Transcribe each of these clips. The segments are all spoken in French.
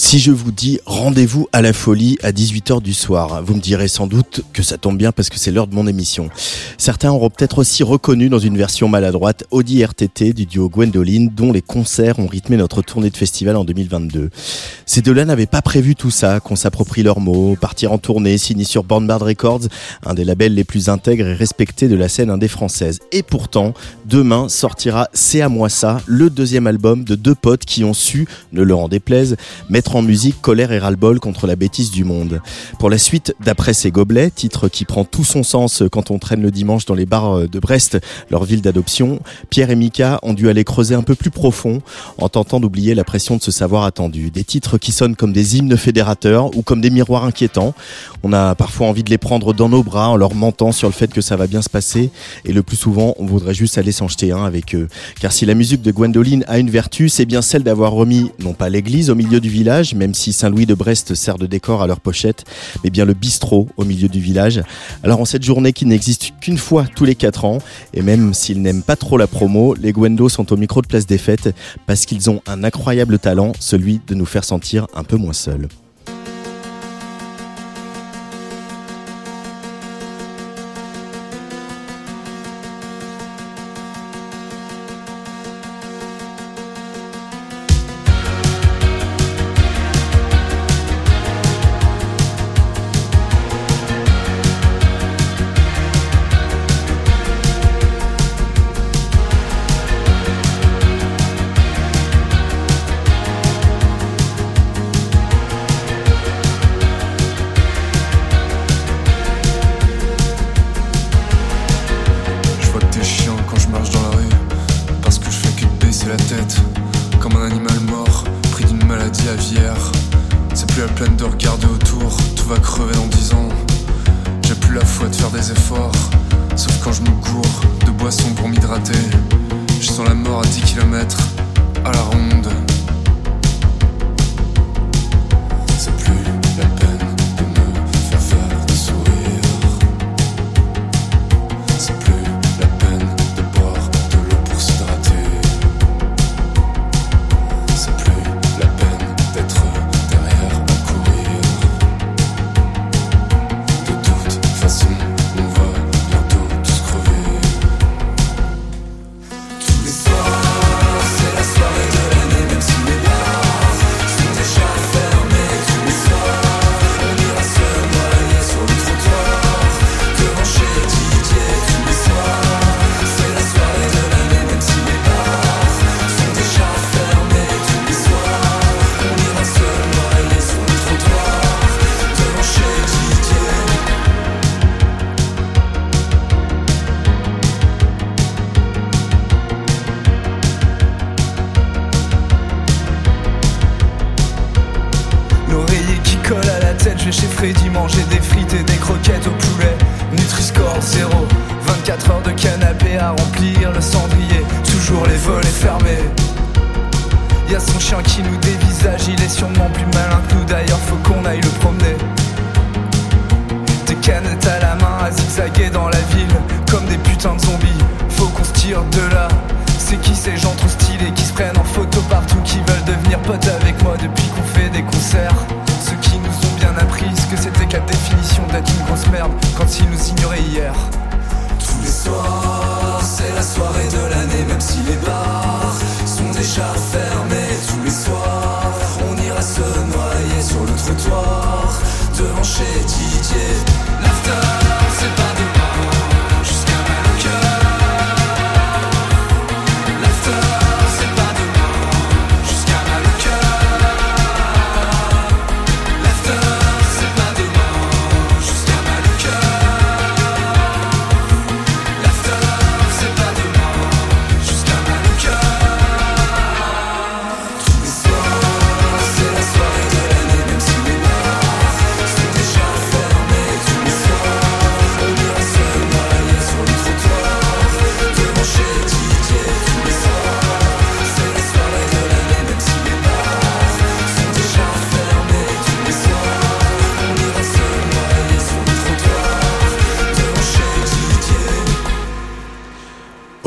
Si je vous dis rendez-vous à la folie à 18h du soir, vous me direz sans doute que ça tombe bien parce que c'est l'heure de mon émission. Certains auront peut-être aussi reconnu dans une version maladroite Audi RTT du duo Gwendoline dont les concerts ont rythmé notre tournée de festival en 2022. Ces deux-là n'avaient pas prévu tout ça, qu'on s'approprie leurs mots, partir en tournée, signer sur Bornbard Records, un des labels les plus intègres et respectés de la scène indé française. Et pourtant, demain sortira C'est à moi ça, le deuxième album de deux potes qui ont su, ne leur en déplaise, mettre en musique colère et ras-le-bol contre la bêtise du monde. Pour la suite, d'après ces gobelets, titre qui prend tout son sens quand on traîne le dimanche dans les bars de Brest, leur ville d'adoption, Pierre et Mika ont dû aller creuser un peu plus profond en tentant d'oublier la pression de ce savoir attendu. Des titres qui sonnent comme des hymnes fédérateurs ou comme des miroirs inquiétants. On a parfois envie de les prendre dans nos bras en leur mentant sur le fait que ça va bien se passer et le plus souvent, on voudrait juste aller s'en jeter un avec eux. Car si la musique de Gwendoline a une vertu, c'est bien celle d'avoir remis non pas l'église au milieu du village, même si Saint-Louis de Brest sert de décor à leur pochette, mais bien le bistrot au milieu du village. Alors en cette journée qui n'existe qu'une fois tous les quatre ans, et même s'ils n'aiment pas trop la promo, les Gwendo sont au micro de Place des Fêtes parce qu'ils ont un incroyable talent, celui de nous faire sentir un peu moins seuls. Manger des frites et des croquettes au poulet. Nutri-score zéro, 24 heures de canapé à remplir le cendrier, toujours les volets fermés. Y a son chien qui nous dévisage, il est sûrement plus malin que nous d'ailleurs, faut qu'on aille le promener. Des canettes à la main à zigzaguer dans la ville, comme des putains de zombies, faut qu'on se tire de là. C'est qui ces gens trop stylés qui se prennent en photo partout, qui veulent devenir potes avec moi depuis qu'on fait définition d'être une grosse merde quand ils nous ignoraient hier. Tous les soirs, c'est la soirée de l'année, même si les bars sont déjà fermés. Tous les soirs, on ira se noyer sur le trottoir devant chez Didier.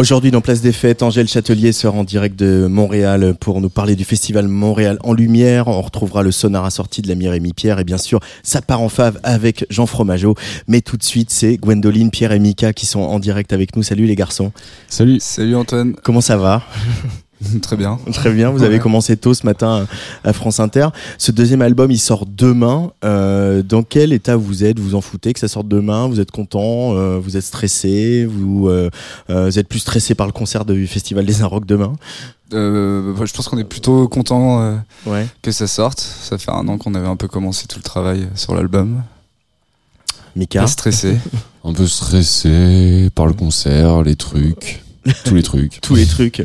Aujourd'hui, dans Place des Fêtes, Angèle Châtelier sera en direct de Montréal pour nous parler du festival Montréal en Lumière. On retrouvera le sonar assorti de l'ami Rémi Pierre et bien sûr, ça part en fave avec Jean Fromageau. Mais tout de suite, c'est Gwendoline, Pierre et Mika qui sont en direct avec nous. Salut les garçons. Salut. Salut Antoine, Comment ça va? très bien. Très bien. Vous avez Ouais. commencé tôt ce matin à France Inter. Ce deuxième album, il sort demain. Euh, dans quel état vous êtes? Vous en foutez que ça sorte demain? Vous êtes content? Euh, Vous êtes stressé? Vous, euh, euh, vous êtes plus stressé par le concert du Festival des Inrocks demain? Euh, bah, je pense qu'on est plutôt content euh, Ouais. que ça sorte. Ça fait un an qu'on avait un peu commencé tout le travail sur l'album. Mika? Pas stressé. Un peu stressé par le concert, les trucs, tous les trucs. tous les trucs.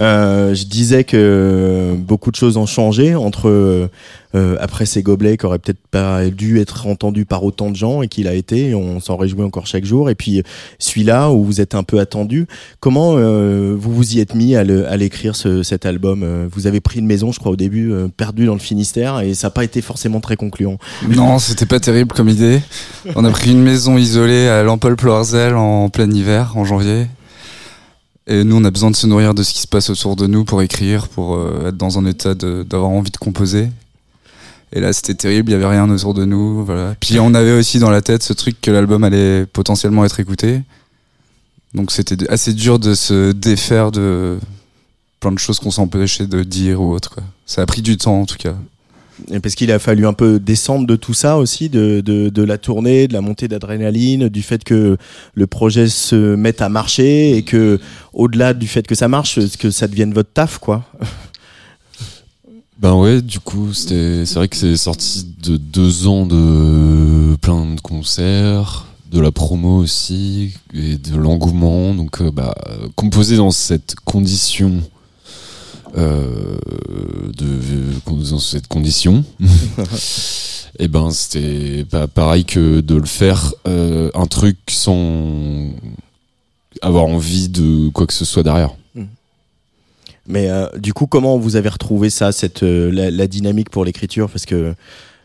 Euh, je disais que beaucoup de choses ont changé entre euh, euh, après ces gobelets qui auraient peut-être pas dû être entendus par autant de gens et qu'il a été. et On s'en réjouit encore chaque jour. Et puis celui-là où vous êtes un peu attendu. Comment euh, vous vous y êtes mis à l'écrire ce, cet album? Euh, Vous avez pris une maison, je crois au début, euh, perdu dans le Finistère et ça n'a pas été forcément très concluant. non, c'était pas terrible comme idée. On a pris une maison isolée à Lampol-Ploarzel en plein hiver, en janvier. Et nous, on a besoin de se nourrir de ce qui se passe autour de nous pour écrire, pour euh, être dans un état d'avoir envie de composer. Et là, c'était terrible, il y avait rien autour de nous. Puis on avait aussi dans la tête ce truc que l'album allait potentiellement être écouté. Donc c'était assez dur de se défaire de plein de choses qu'on s'empêchait de dire ou autre. Ça a pris du temps, en tout cas. Parce qu'il a fallu un peu descendre de tout ça aussi, de, de, la tournée, de la montée d'adrénaline, du fait que le projet se mette à marcher et que, au-delà du fait que ça marche, que ça devienne votre taf, quoi. Ben ouais, du coup, c'est vrai que c'est sorti de deux ans de plein de concerts, de la promo aussi, et de l'engouement. Donc, euh, bah, composé dans cette condition, euh, de, dans cette condition, et ben, c'était pas pareil que de le faire euh, un truc sans avoir envie de quoi que ce soit derrière. Mais euh, du coup, comment vous avez retrouvé ça, cette euh, la, la dynamique pour l'écriture? Parce que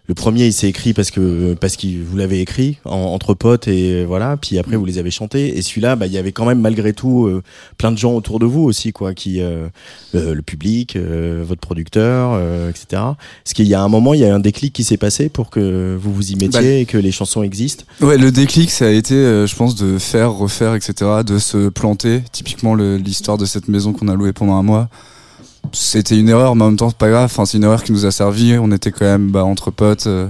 le premier, il s'est écrit parce que parce que vous l'avez écrit en- entre potes et euh, voilà. Puis après, vous les avez chantés. Et celui-là, bah, il y avait quand même malgré tout euh, plein de gens autour de vous aussi, quoi, qui euh, le, le public, euh, votre producteur, euh, etc. Est-ce qu'il y a un moment, il y a un déclic qui s'est passé pour que vous vous y mettiez Bah, et que les chansons existent? Ouais, le déclic, ça a été, euh, je pense, de faire, refaire, etc., de se planter. Typiquement, l'histoire de cette maison qu'on a louée pendant un mois. C'était une erreur, mais en même temps, c'est pas grave. Enfin, c'est une erreur qui nous a servi. On était quand même bah, entre potes, euh,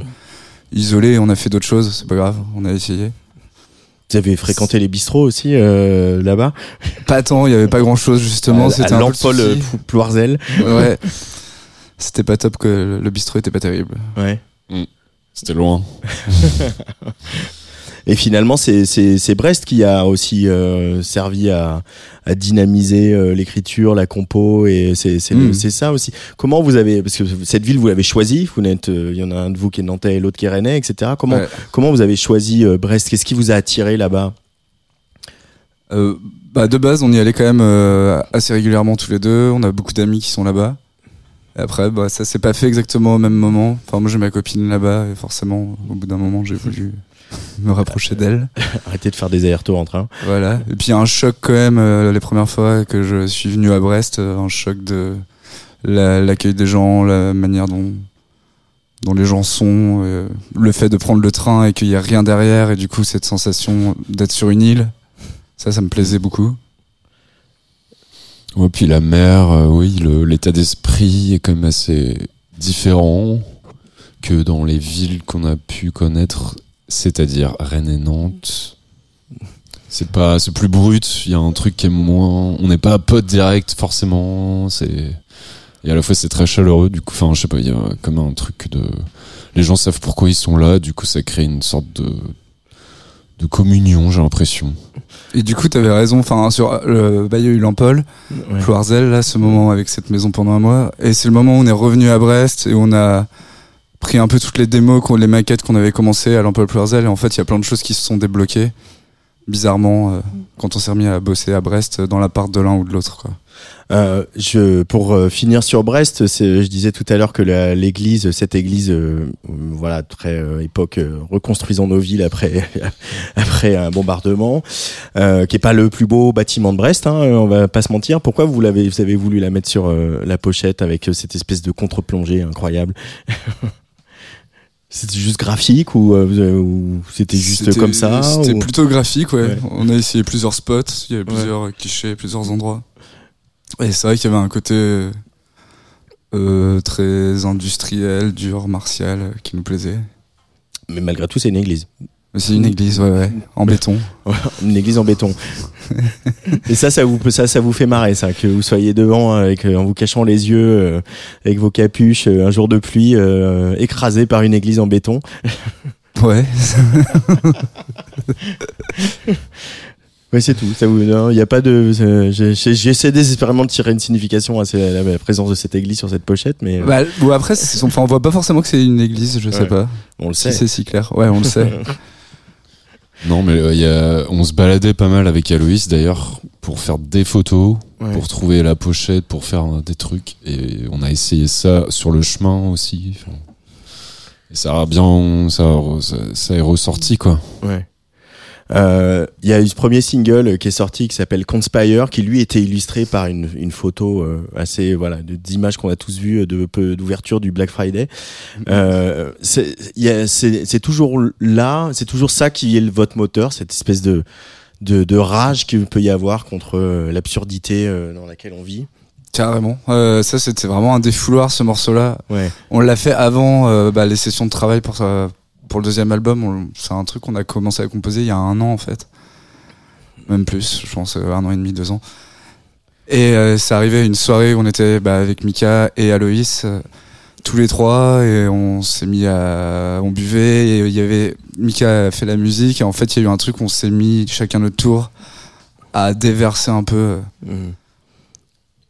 isolés. On a fait d'autres choses. C'est pas grave. On a essayé. Vous avez fréquenté les bistrots aussi euh, là-bas? Pas tant. Il y avait pas grand chose justement. à, C'était à un Lampol, euh, Pl- Ploirzel. Ouais. C'était pas top que le- le bistrot était pas terrible. Ouais. C'était loin. Et finalement, c'est Brest qui a aussi euh, servi à, à dynamiser euh, l'écriture, la compo, et c'est c'est ça aussi. Comment vous avez parce que cette ville vous l'avez choisie, vous n'êtes, euh, il y en a un de vous qui est nantais et l'autre qui est rennais, etc. Comment Ouais. comment vous avez choisi Brest? Qu'est-ce qui vous a attiré là-bas? Bah de base, on y allait quand même assez régulièrement tous les deux. On a beaucoup d'amis qui sont là-bas. Et après, bah ça s'est pas fait exactement au même moment. Enfin, moi j'ai ma copine là-bas et forcément, au bout d'un moment, j'ai voulu me rapprocher d'elle. Arrêtez de faire des allers-retours en train. Voilà. Et puis il y a un choc quand même euh, les premières fois que je suis venu à Brest, euh, un choc de la- l'accueil des gens, la manière dont dont les gens sont, euh, le fait de prendre le train et qu'il y a rien derrière et du coup cette sensation d'être sur une île, ça, ça me plaisait beaucoup. Ouais, puis la mer, euh, oui, l'état d'esprit est quand même assez différent que dans les villes qu'on a pu connaître, c'est-à-dire Rennes et Nantes. C'est pas, c'est plus brut. Il y a un truc qui est moins. On n'est pas potes direct forcément. C'est et à la fois c'est très chaleureux. Du coup, enfin, je sais pas. Il y a comme un truc de. Les gens savent pourquoi ils sont là. Du coup, ça crée une sorte de de communion. J'ai l'impression. Et du coup, t'avais raison. Enfin, sur le Bayeux Lampol, Ouais. Cloirzel, là, ce moment avec cette maison pendant un mois. Et c'est le moment où on est revenu à Brest et on a pris un peu toutes les démos, les maquettes qu'on avait commencé à Lampol Cloirzel. Et en fait, il y a plein de choses qui se sont débloquées. Bizarrement, euh, quand on s'est remis à bosser à Brest, euh, dans l'appart de l'un ou de l'autre. Euh, je, pour euh, finir sur Brest, je disais tout à l'heure que la- l'église, cette église, voilà, très époque reconstruisons nos villes après après un bombardement, qui est pas le plus beau bâtiment de Brest, hein, on va pas se mentir. Pourquoi vous l'avez, vous avez voulu la mettre sur la pochette avec cette espèce de contre-plongée incroyable? C'était juste graphique ou, euh, ou c'était juste comme ça C'était ou- plutôt graphique, ouais. Ouais. On a essayé plusieurs spots, il y avait plusieurs clichés, plusieurs endroits. Et c'est vrai qu'il y avait un côté euh, très industriel, dur, martial, euh, qui nous plaisait. Mais malgré tout, c'est une église. C'est une église, ouais, ouais, en béton. Une église en béton. Et ça, ça vous, ça, ça vous fait marrer, ça, que vous soyez devant avec, euh, en vous cachant les yeux, euh, avec vos capuches, euh, un jour de pluie, euh, écrasé par une église en béton. Ouais. Oui, c'est tout. Ça vous, il y a pas de. euh, J'essaie désespérément de tirer une signification à la, la présence de cette église sur cette pochette, mais euh, Bah, ou après, enfin, on voit pas forcément que c'est une église, je sais Ouais. pas. on le Si sait. c'est si clair. Ouais, on le sait. Non, mais euh, y a, on se baladait pas mal avec Aloïs d'ailleurs pour faire des photos, Ouais. pour trouver la pochette, pour faire euh, des trucs. Et on a essayé ça sur le chemin aussi. Enfin, Et ça a bien, ça, ça, ça est ressorti quoi. Ouais. Euh, Il y a eu ce premier single qui est sorti qui s'appelle Conspire, qui lui était illustré par une, une photo euh, assez voilà d'images qu'on a tous vues de peu d'ouverture du Black Friday. Euh, c'est toujours là, c'est toujours ça qui est le- votre moteur, cette espèce de de, de rage qu'il peut y avoir contre euh, l'absurdité euh, dans laquelle on vit. Carrément. Euh, ça, c'était vraiment un défouloir, ce morceau-là. Ouais. On l'a fait avant euh, bah, les sessions de travail pour, ça- pour le deuxième album. C'est un truc qu'on a commencé à composer il y a un an, en fait. Même plus, je pense, euh, un an et demi, deux ans. Et euh, c'est arrivé une soirée où on était bah, avec Mika et Aloïs, euh, tous les trois, et on s'est mis à. On buvait, et il y avait. Mika a fait la musique, et en fait, il y a eu un truc où on s'est mis chacun notre tour à déverser un peu. euh, Mhm.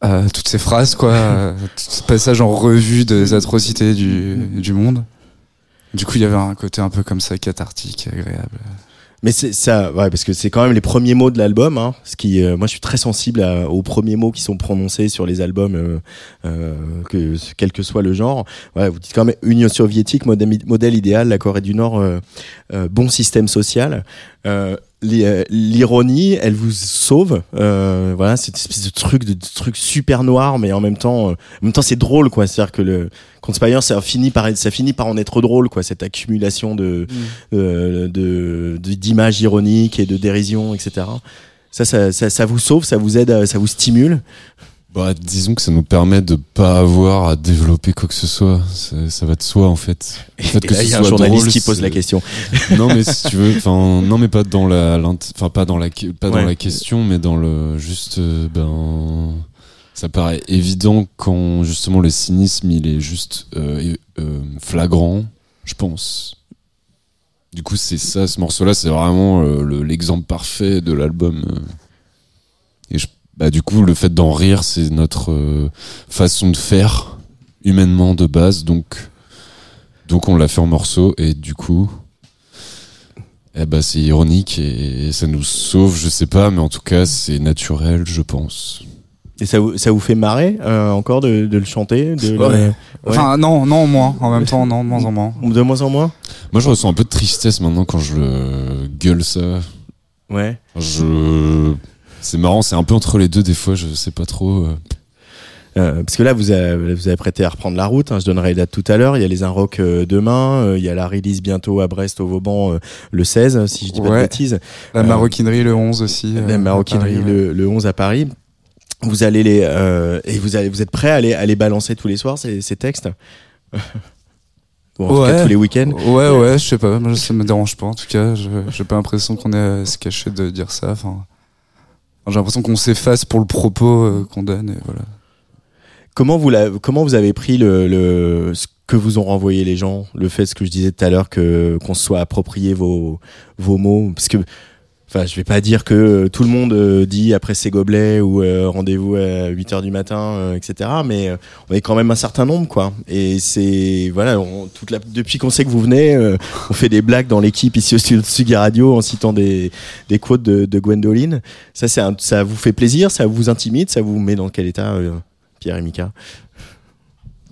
euh, toutes ces phrases, quoi, euh, tout ce passage en revue des atrocités du, du monde. Du coup, il y avait un côté un peu comme ça, cathartique, agréable. Mais c'est ça, ouais, parce que c'est quand même les premiers mots de l'album. Hein, ce qui, euh, moi, je suis très sensible à- aux premiers mots qui sont prononcés sur les albums, euh, euh, que quel que soit le genre. Ouais, vous dites quand même Union soviétique, modèle, modèle idéal, la Corée du Nord, euh, euh, bon système social. Euh, l'i- L'ironie, elle vous sauve. Euh, voilà, cette espèce de truc, de, de truc super noir, mais en même temps, euh, en même temps, c'est drôle, quoi. C'est-à-dire que le Conspire, ça finit par, ça finit par en être drôle, quoi. Cette accumulation de euh, de d'images ironiques et de dérision, etc. Ça, ça, ça, ça vous sauve, ça vous aide, ça vous stimule. Bah, disons que ça nous permet de pas avoir à développer quoi que ce soit. Ça, ça va de soi en fait. Le fait Et que là, ce il y a un journaliste drôle, qui pose la question. non mais si tu veux enfin non mais pas dans la enfin pas dans la pas Ouais. dans la question mais dans le juste euh, ben ça paraît évident quand justement le cynisme il est juste euh, euh, flagrant je pense du coup c'est ça ce morceau là c'est vraiment euh, le- l'exemple parfait de l'album et je, bah du coup le fait d'en rire c'est notre euh, façon de faire humainement de base donc donc on l'a fait en morceaux et du coup eh ben, c'est ironique et ça nous sauve, je sais pas, mais en tout cas, c'est naturel, je pense. Et ça vous, ça vous fait marrer euh, encore de, de le chanter de, Ouais. le- Enfin, non, non, moins. En même temps, non, de moins en moins. de moins en moins Moi, je ressens un peu de tristesse maintenant quand je le gueule ça. Ouais. Je. C'est marrant, c'est un peu entre les deux des fois, je sais pas trop. euh. Euh, parce que là, vous avez, vous avez prêté à reprendre la route. hein, je donnerai les dates tout à l'heure. Il y a les Inrock euh, demain. euh, il y a la release bientôt à Brest au Vauban euh, le 16, si je dis pas de Ouais. bêtises. La Euh, maroquinerie le 11 aussi. euh, la maroquinerie Paris, ouais. le, le 11 à Paris. Vous allez les euh, et vous allez vous êtes prêts à les, à les balancer tous les soirs ces, ces textes? Ou en tout cas Ouais. tous les week-ends? Ouais, ouais, je sais pas. Moi, ça me dérange pas. En tout cas, je- j'ai pas l'impression qu'on est à se cacher de dire ça. Enfin, j'ai l'impression qu'on s'efface pour le propos euh, qu'on donne. Et voilà. Comment vous, la, comment vous avez pris le, le, ce que vous ont renvoyé les gens? Le fait, ce que je disais tout à l'heure, que qu'on se soit approprié vos, vos mots? Parce que, enfin, je vais pas dire que euh, tout le monde euh, dit après ses gobelets ou euh, rendez-vous à 8 heures du matin, euh, etc. Mais euh, on est quand même un certain nombre, quoi. Et c'est, voilà, on, toute la, depuis qu'on sait que vous venez, euh, on fait des blagues dans l'équipe ici au studio de Sugi Radio en citant des, des quotes de, de Gwendoline. Ça, c'est ça vous fait plaisir Ça vous intimide Ça vous met dans quel état euh, Pierre et Mika?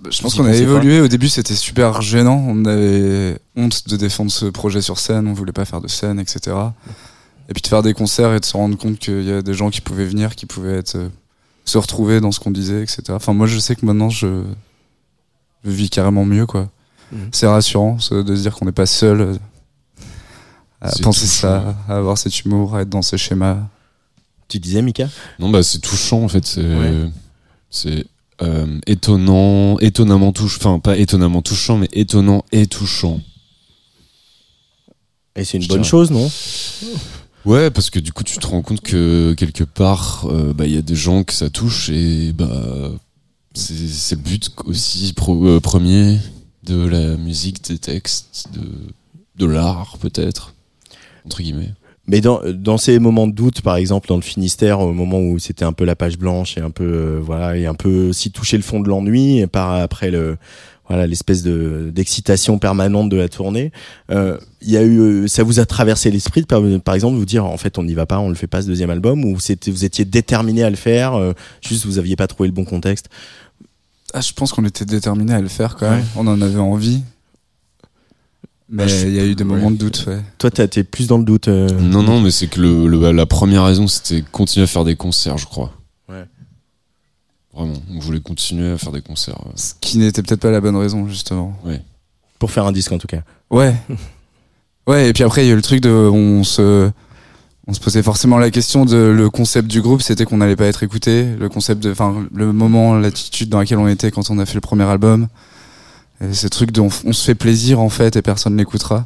Je pense qu'on a évolué. Au début, c'était super gênant. On avait honte de défendre ce projet sur scène. On voulait pas faire de scène, etc. Et puis de faire des concerts et de se rendre compte qu'il y a des gens qui pouvaient venir, qui pouvaient être, euh, se retrouver dans ce qu'on disait, etc. Enfin, moi, je sais que maintenant, je, je vis carrément mieux, quoi. Mhm. C'est rassurant ce- de se dire qu'on n'est pas seul euh, à penser ça, à avoir cet humour, à être dans ces schémas. Tu disais, Mika? Non, bah c'est touchant en fait. C'est Ouais. c'est euh, étonnant, étonnamment touchant. Enfin, pas étonnamment touchant, mais étonnant et touchant. Et c'est une Je bonne dirais. chose, non? Ouais, parce que du coup, tu te rends compte que quelque part, euh, bah, il y a des gens que ça touche et bah, c'est le but aussi pro- euh, premier de la musique, des textes, de, de l'art peut-être, entre guillemets. Mais dans, dans ces moments de doute, par exemple, dans le Finistère, au moment où c'était un peu la page blanche et un peu, euh, voilà, et un peu aussi toucher le fond de l'ennui, par après le, voilà, l'espèce de d'excitation permanente de la tournée, euh, il y a eu, euh, ça vous a traversé l'esprit, de, par, par exemple, de vous dire, en fait, on n'y va pas, on le fait pas ce deuxième album, ou c'était, vous étiez déterminé à le faire, euh, juste vous aviez pas trouvé le bon contexte? Ah, je pense qu'on était déterminé à le faire quand même. Ouais. On en avait envie. Mais Ah, je- il y a eu des moments de doute, ouais. Toi, t'es plus dans le doute. euh, Non, non, mais c'est que le, le- la première raison, c'était continuer à faire des concerts, je crois. Ouais. Vraiment, on voulait continuer à faire des concerts. euh. Ce qui n'était peut-être pas la bonne raison, justement. Pour faire un disque, en tout cas. Ouais. Ouais, et puis après, il y a eu le truc de. On se, on se posait forcément la question de. Le concept du groupe, c'était qu'on n'allait pas être écouté. Le concept de. Enfin, le moment, l'attitude dans laquelle on était quand on a fait le premier album. Ce truc de. On, on se fait plaisir, en fait, et personne l'écoutera.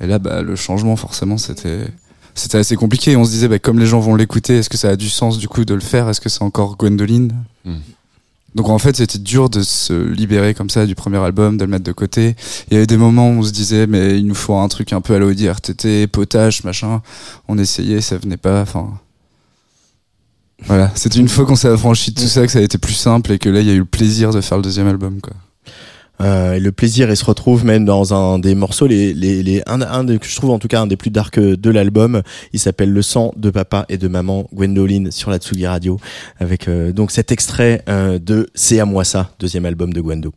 Et là, bah, le changement, forcément, c'était. C'était assez compliqué. On se disait, bah, comme les gens vont l'écouter, est-ce que ça a du sens, du coup, de le faire? Est-ce que c'est encore Gwendoline? Hmm. donc en fait, c'était dur de se libérer comme ça du premier album, de le mettre de côté. Il y avait des moments où on se disait, mais il nous faut un truc un peu à l'Audi RTT, potage, machin. On essayait, ça venait pas. Enfin, voilà. C'était une fois qu'on s'est affranchi de tout ça que ça a été plus simple et que là, il y a eu le plaisir de faire le deuxième album, quoi. Euh, et le plaisir, il se retrouve même dans un des morceaux, les, les, les, un, un que je trouve en tout cas un des plus dark de l'album. Il s'appelle Le sang de papa et de maman, Gwendoline sur la Tsugi Radio, avec euh, donc cet extrait euh, de C'est à moi ça, deuxième album de Gwendo.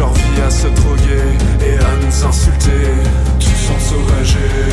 Leur vie à se droguer et à nous insulter, tous ensauvagés.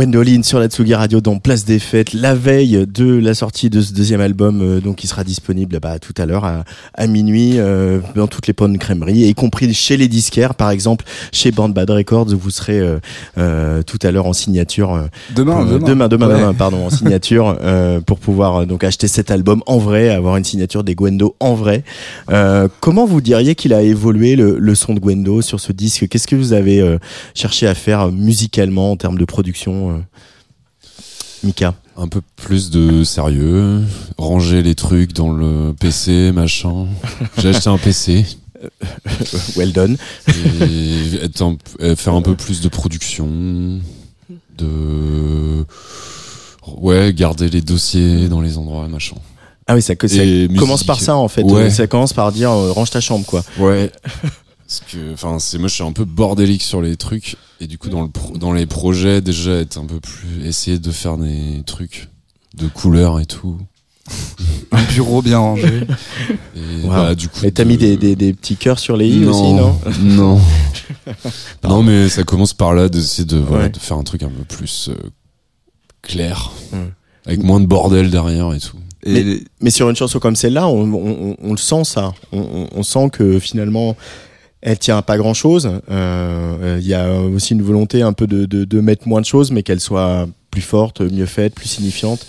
Gwendoline sur la Tsugi Radio dans Place des Fêtes, la veille de la sortie de ce deuxième album, euh, donc qui sera disponible bah, tout à l'heure à, à minuit euh, dans toutes les bonnes crèmeries, y compris chez les disquaires, par exemple chez Band Bad Records, vous serez euh, euh, tout à l'heure en signature. euh, Demain, pour- demain. demain, demain, Ouais. demain, pardon, en signature euh, pour pouvoir donc acheter cet album en vrai, avoir une signature des Gwendo en vrai. Euh, comment vous diriez qu'il a évolué le, le son de Gwendo sur ce disque? Qu'est-ce que vous avez euh, cherché à faire musicalement en termes de production, euh, Mika Un peu plus de sérieux, ranger les trucs dans le PC, machin. J'ai acheté un PC Well done. et être un- euh, faire un peu plus de production, de ouais, garder les dossiers dans les endroits, machin. Ah oui, ça, commence musique. par ça en fait. Ouais. Ça commence par dire euh, range ta chambre quoi. Ouais. Parce que, enfin, c'est moi, je suis un peu bordélique sur les trucs. Et du coup, dans, le pro- dans les projets, déjà, être un peu plus. Essayer de faire des trucs de couleurs et tout. Un bureau bien rangé. Et Wow. bah, du coup. Et t'as de- mis des, des, des petits cœurs sur les i aussi, non Non. non, mais ça commence par là d'essayer de, voilà, Ouais. de faire un truc un peu plus euh, clair. Mm. Avec moins de bordel derrière et tout. Et Mais sur une chanson comme celle-là, on, on, on- on le sent ça. On, on- on sent que finalement, elle tient à pas grand-chose. Euh, Il y a aussi une volonté un peu de, de, de mettre moins de choses, mais qu'elle soit plus forte, mieux faite, plus signifiante.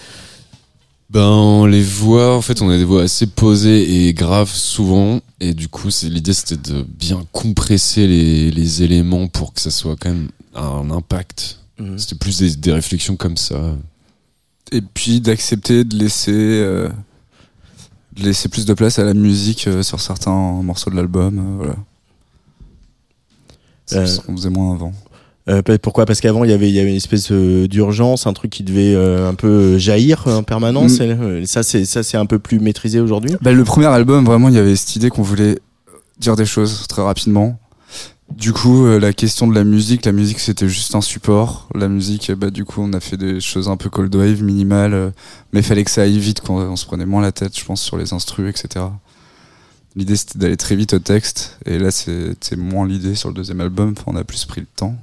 Ben les voix, en fait, on a des voix assez posées et graves souvent, et du coup, c'est l'idée, c'était de bien compresser les, les éléments pour que ça soit quand même un impact. Mhm. C'était plus des, des réflexions comme ça. et puis d'accepter de laisser euh, de laisser plus de place à la musique euh, sur certains morceaux de l'album euh, voilà C'est Euh, ce qu'on faisait moins avant Euh, pourquoi? Parce qu'avant, il y avait, il y avait une espèce euh, d'urgence, un truc qui devait euh, un peu jaillir en permanence. Mm. Ça, c'est ça, c'est un peu plus maîtrisé aujourd'hui? bah, le premier album vraiment il y avait cette idée qu'on voulait dire des choses très rapidement du coup la question de la musique la musique c'était juste un support la musique bah du coup on a fait des choses un peu cold wave minimales mais il fallait que ça aille vite qu'on on se prenait moins la tête je pense sur les instrus etc l'idée c'était d'aller très vite au texte. Et là c'est moins l'idée sur le deuxième album. Enfin, on a plus pris le temps.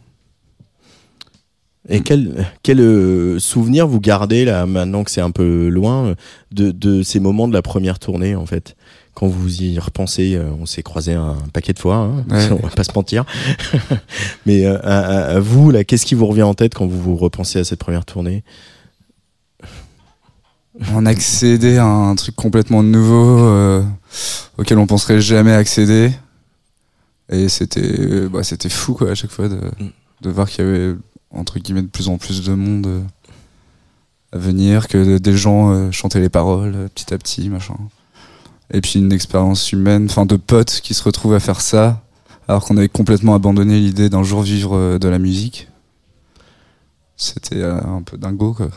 Et quel, quel euh, souvenir vous gardez là maintenant que c'est un peu loin de, de ces moments de la première tournée en fait? Quand vous y repensez, euh, on s'est croisé un paquet de fois, hein, Ouais. on va pas se mentir. Mais euh, à, à- à vous, là, qu'est-ce qui vous revient en tête quand vous vous repensez à cette première tournée? On accédait à un truc complètement nouveau euh, auquel on penserait jamais accéder. Et c'était bah, c'était fou quoi à chaque fois de, Mm. de voir qu'il y avait entre guillemets de plus en plus de monde euh, à venir que des gens euh, chantaient les paroles euh, petit à petit machin. Et puis une expérience humaine enfin de potes qui se retrouvent à faire ça alors qu'on avait complètement abandonné l'idée d'un jour vivre euh, de la musique. C'était euh, un peu dingo quoi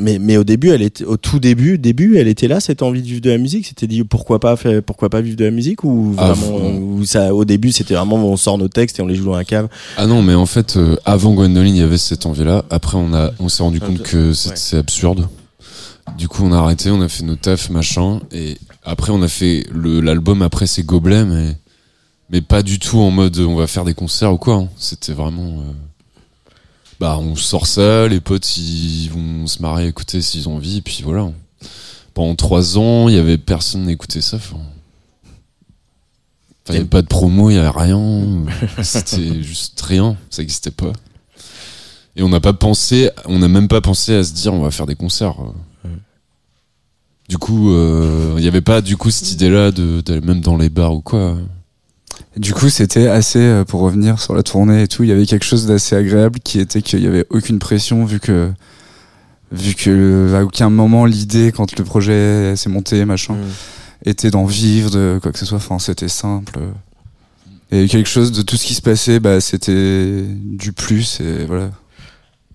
Mais, mais au début, elle était, au tout début, début, elle était là, cette envie de vivre de la musique. C'était dit pourquoi pas, faire, pourquoi pas vivre de la musique ou Ah, vraiment, faut- ou ça, au début, c'était vraiment on sort nos textes et on les joue dans la cave. Ah non, mais en fait, euh, avant Gwendoline, il y avait cette envie-là. Après, on a, on s'est rendu Un compte que c'est ouais. c'est absurde. Du coup, on a arrêté, on a fait nos tafs, machin. Et après, on a fait l'album après ces gobelets, mais, mais pas du tout en mode on va faire des concerts ou quoi. hein. C'était vraiment. euh, bah, on sort ça, les potes, ils vont se marrer, écouter s'ils ont envie, et puis voilà. Pendant trois ans, il y avait personne à écouter ça. Enfin, il y avait pas de promo, il y avait rien. C'était juste rien. Ça existait pas. Et on n'a pas pensé, on n'a même pas pensé à se dire on va faire des concerts. Du coup, euh, il y avait pas du coup cette idée-là de d'aller même dans les bars ou quoi. Du coup, c'était assez, euh, pour revenir sur la tournée et tout, il y avait quelque chose d'assez agréable qui était qu'il y avait aucune pression vu que, vu que à aucun moment l'idée, quand le projet s'est monté, machin, était d'en vivre, de quoi que ce soit. Enfin, c'était simple. Et quelque chose de tout ce qui se passait, bah, c'était du plus et voilà.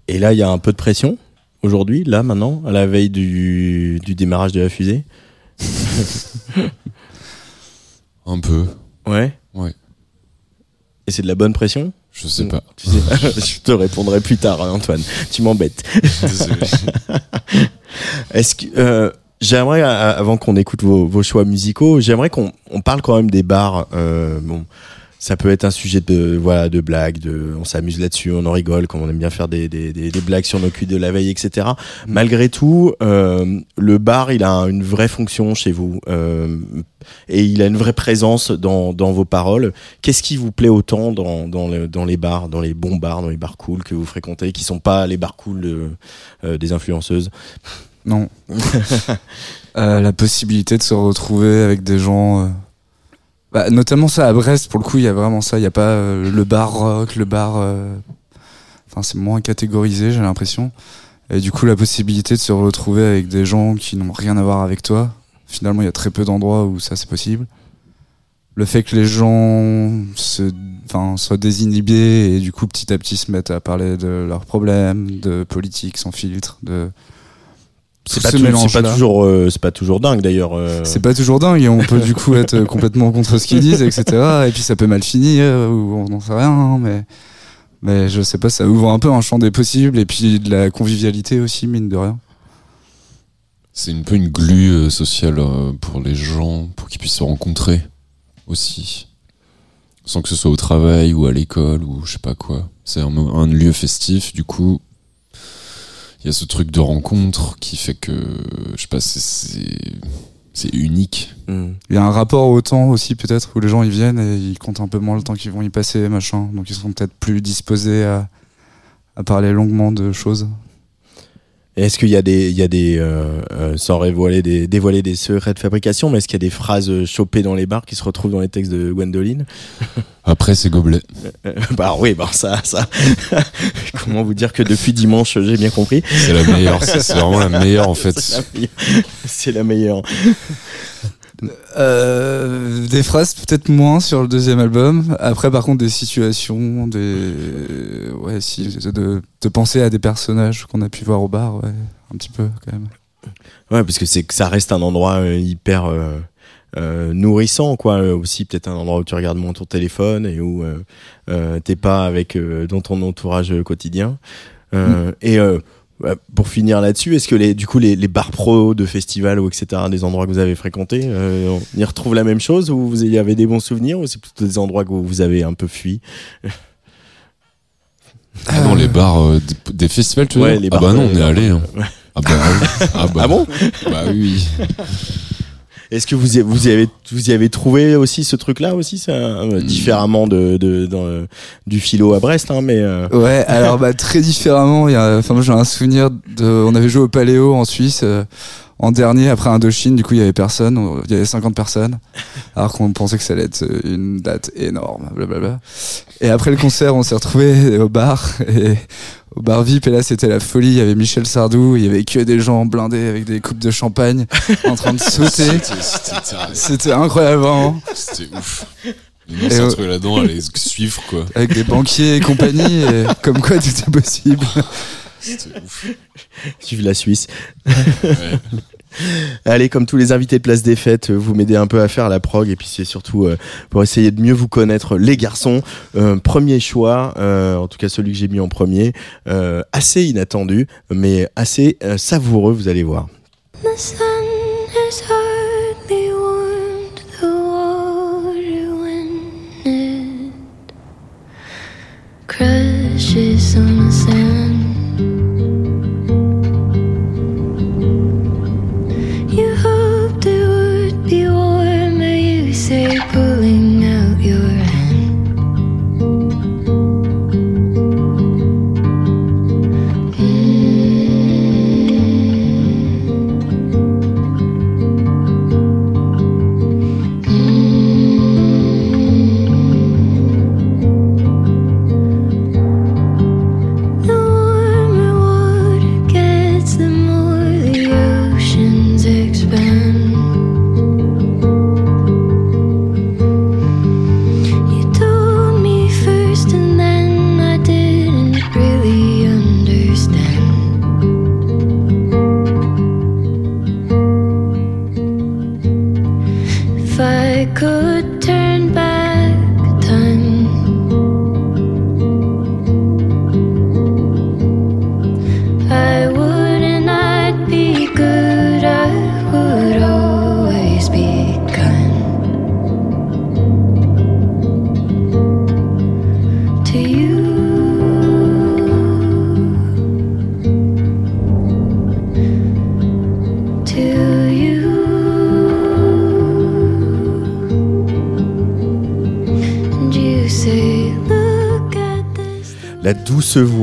Et là, il y a un peu de pression aujourd'hui, là, maintenant, à la veille du, du démarrage de la fusée? Un peu, Ouais. Ouais. Et c'est de la bonne pression? Je sais pas. Tu sais, je te répondrai plus tard, hein, Antoine. Tu m'embêtes. Est-ce que euh, j'aimerais, a- avant qu'on écoute vos, vos choix musicaux, j'aimerais qu'on on parle quand même des bars. Euh, bon, ça peut être un sujet de voilà de blague, de on s'amuse là-dessus, on en rigole, comme on aime bien faire des, des, des, des blagues sur nos culs de la veille, etc. Malgré tout, euh, le bar, il a une vraie fonction chez vous euh, et il a une vraie présence dans, dans vos paroles. Qu'est-ce qui vous plaît autant dans, dans, le- dans les bars, dans les bons bars, dans les bars cool que vous fréquentez, qui sont pas les bars cool de- euh, des influenceuses? Non. La possibilité de se retrouver avec des gens. Bah, notamment ça à Brest, pour le coup, il y a vraiment ça. Il n'y a pas euh, le bar rock, le bar. euh, Enfin, c'est moins catégorisé, j'ai l'impression. Et du coup, la possibilité de se retrouver avec des gens qui n'ont rien à voir avec toi. Finalement, il y a très peu d'endroits où ça c'est possible. Le fait que les gens se, soient désinhibés et du coup petit à petit se mettent à parler de leurs problèmes, de politique sans filtre, de C'est pas, ce toujours, euh, c'est pas toujours dingue d'ailleurs. euh. C'est pas toujours dingue et on peut du coup être complètement contre ce qu'ils disent, etc. Et puis ça peut mal finir ou on n'en sait rien, hein, mais mais je sais pas, ça ouvre un peu un champ des possibles et puis de la convivialité aussi, mine de rien. C'est un peu une glue euh, sociale pour les gens, pour qu'ils puissent se rencontrer aussi. Sans que ce soit au travail ou à l'école ou je sais pas quoi. C'est un, un lieu festif, du coup. Il y a ce truc de rencontre qui fait que, je sais pas, c'est- unique. Hmm. Il y a un rapport au temps aussi peut-être où les gens ils viennent et ils comptent un peu moins le temps qu'ils vont y passer, machin. Donc ils seront peut-être plus disposés à, à parler longuement de choses. Est-ce qu'il y a des, il y a des, euh, euh, sans dévoiler des, dévoiler des secrets de fabrication, mais est-ce qu'il y a des phrases euh, chopées dans les bars qui se retrouvent dans les textes de Gwendoline? Après, c'est gobelet. Bah oui, bah ça, ça. Comment vous dire que depuis dimanche, j'ai bien compris? C'est la meilleure. C'est c'est vraiment la meilleure, en fait. C'est la meilleure. Euh, des phrases peut-être moins sur le deuxième album. Après, par contre, des situations, des ouais, si de, de penser à des personnages qu'on a pu voir au bar, ouais, un petit peu quand même. Ouais, parce que c'est que ça reste un endroit euh, hyper euh, euh, nourrissant, quoi. Aussi, peut-être un endroit où tu regardes moins ton téléphone et où t'es pas avec dans ton entourage quotidien. Euh, Et pour finir là-dessus, est-ce que les, du coup, les, les bars pro de festivals ou etc., des endroits que vous avez fréquentés, euh, on y retrouve la même chose ou vous y avez des bons souvenirs ou c'est plutôt des endroits que vous avez un peu fui Ah non, les bars euh, des, festivals, tu veux Ouais, dire les Ah bah non, on est allé. hein. Ah bah oui. Ah, bah, Ah bon Bah oui. Est-ce que vous y, vous y avez vous y avez trouvé aussi ce truc-là aussi, ça, euh, différemment de, de, dans, euh, du philo à Brest, hein, mais euh, Ouais, alors bah très différemment. Il y a, enfin moi j'ai un souvenir de, on avait joué au Paléo en Suisse euh, en dernier après Indochine. Du coup il y avait personne, on- il y avait 50 personnes, alors qu'on pensait que ça allait être une date énorme, blablabla. Et après le concert, on s'est retrouvé au bar et au bar VIP et là c'était la folie. Il y avait Michel Sardou, il y avait que des gens blindés avec des coupes de champagne en train de sauter. C'était- incroyable, vraiment. c'était ouf. Nous, on Et s'est euh, là-dedans à les suivre, quoi. avec des banquiers et compagnie, et comme quoi tout est possible. C'était ouf. Suivre la Suisse. Ouais. Allez, comme tous les invités de Place des Fêtes, euh, vous m'aidez un peu à faire la prog et puis c'est surtout euh, pour essayer de mieux vous connaître les garçons. Euh, premier choix, en tout cas celui que j'ai mis en premier, assez inattendu, mais assez savoureux, vous allez voir.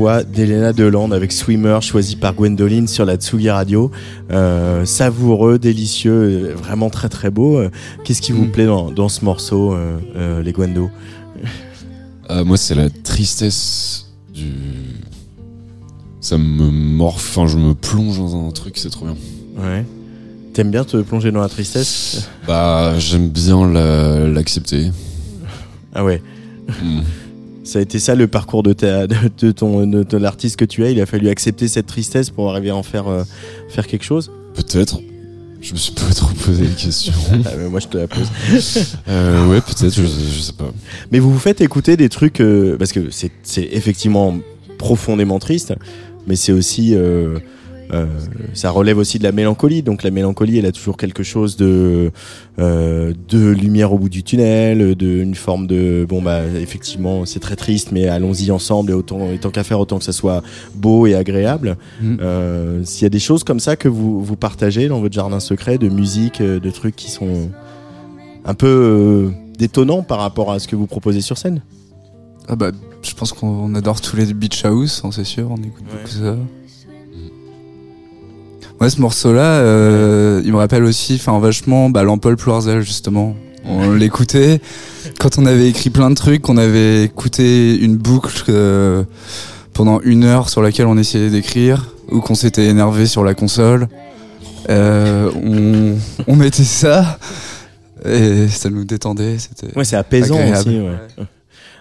Voix d'Elena Deland avec Swimmer choisi par Gwendoline sur la Tsugi Radio. Euh, savoureux, délicieux, vraiment très très beau. Euh, Qu'est-ce qui vous Mm. plaît dans, dans ce morceau, euh, les Gwendo? Moi, c'est la tristesse du. Ça me morfe, enfin, je me plonge dans un truc, c'est trop bien. Ouais. T'aimes bien te plonger dans la tristesse? Bah, j'aime bien la- l'accepter. Ah ouais. Mm. Ça a été ça le parcours de, ta, de, de ton de, de l'artiste que tu es. Il a fallu accepter cette tristesse pour arriver à en faire euh, faire quelque chose. Peut-être. Je me suis pas trop posé la question. Ah, mais moi je te la pose. Euh, ouais, peut-être, je, je sais pas. Mais vous vous faites écouter des trucs euh, parce que c'est c'est effectivement profondément triste, mais c'est aussi euh, euh, ça relève aussi de la mélancolie. Donc la mélancolie, elle a toujours quelque chose de euh, de lumière au bout du tunnel, de une forme de bon bah effectivement c'est très triste, mais allons-y ensemble et autant et tant qu'à faire autant que ça soit beau et agréable. Mm. Euh, S'il y a des choses comme ça que vous vous partagez dans votre jardin secret, de musique, de trucs qui sont un peu euh, détonnants par rapport à ce que vous proposez sur scène? Ah bah, je pense qu'on adore tous les beach house, hein, c'est sûr, on écoute Ouais. beaucoup ça. Ouais, ce morceau-là, euh, il me rappelle aussi, enfin, vachement, bah, l'Ampol Ploirzel, justement. On l'écoutait quand on avait écrit plein de trucs, on avait écouté une boucle euh, pendant une heure sur laquelle on essayait d'écrire, ou qu'on s'était énervé sur la console. Euh, on, on mettait ça, et ça nous détendait, c'était... Ouais, c'est apaisant Agréable. aussi. ouais.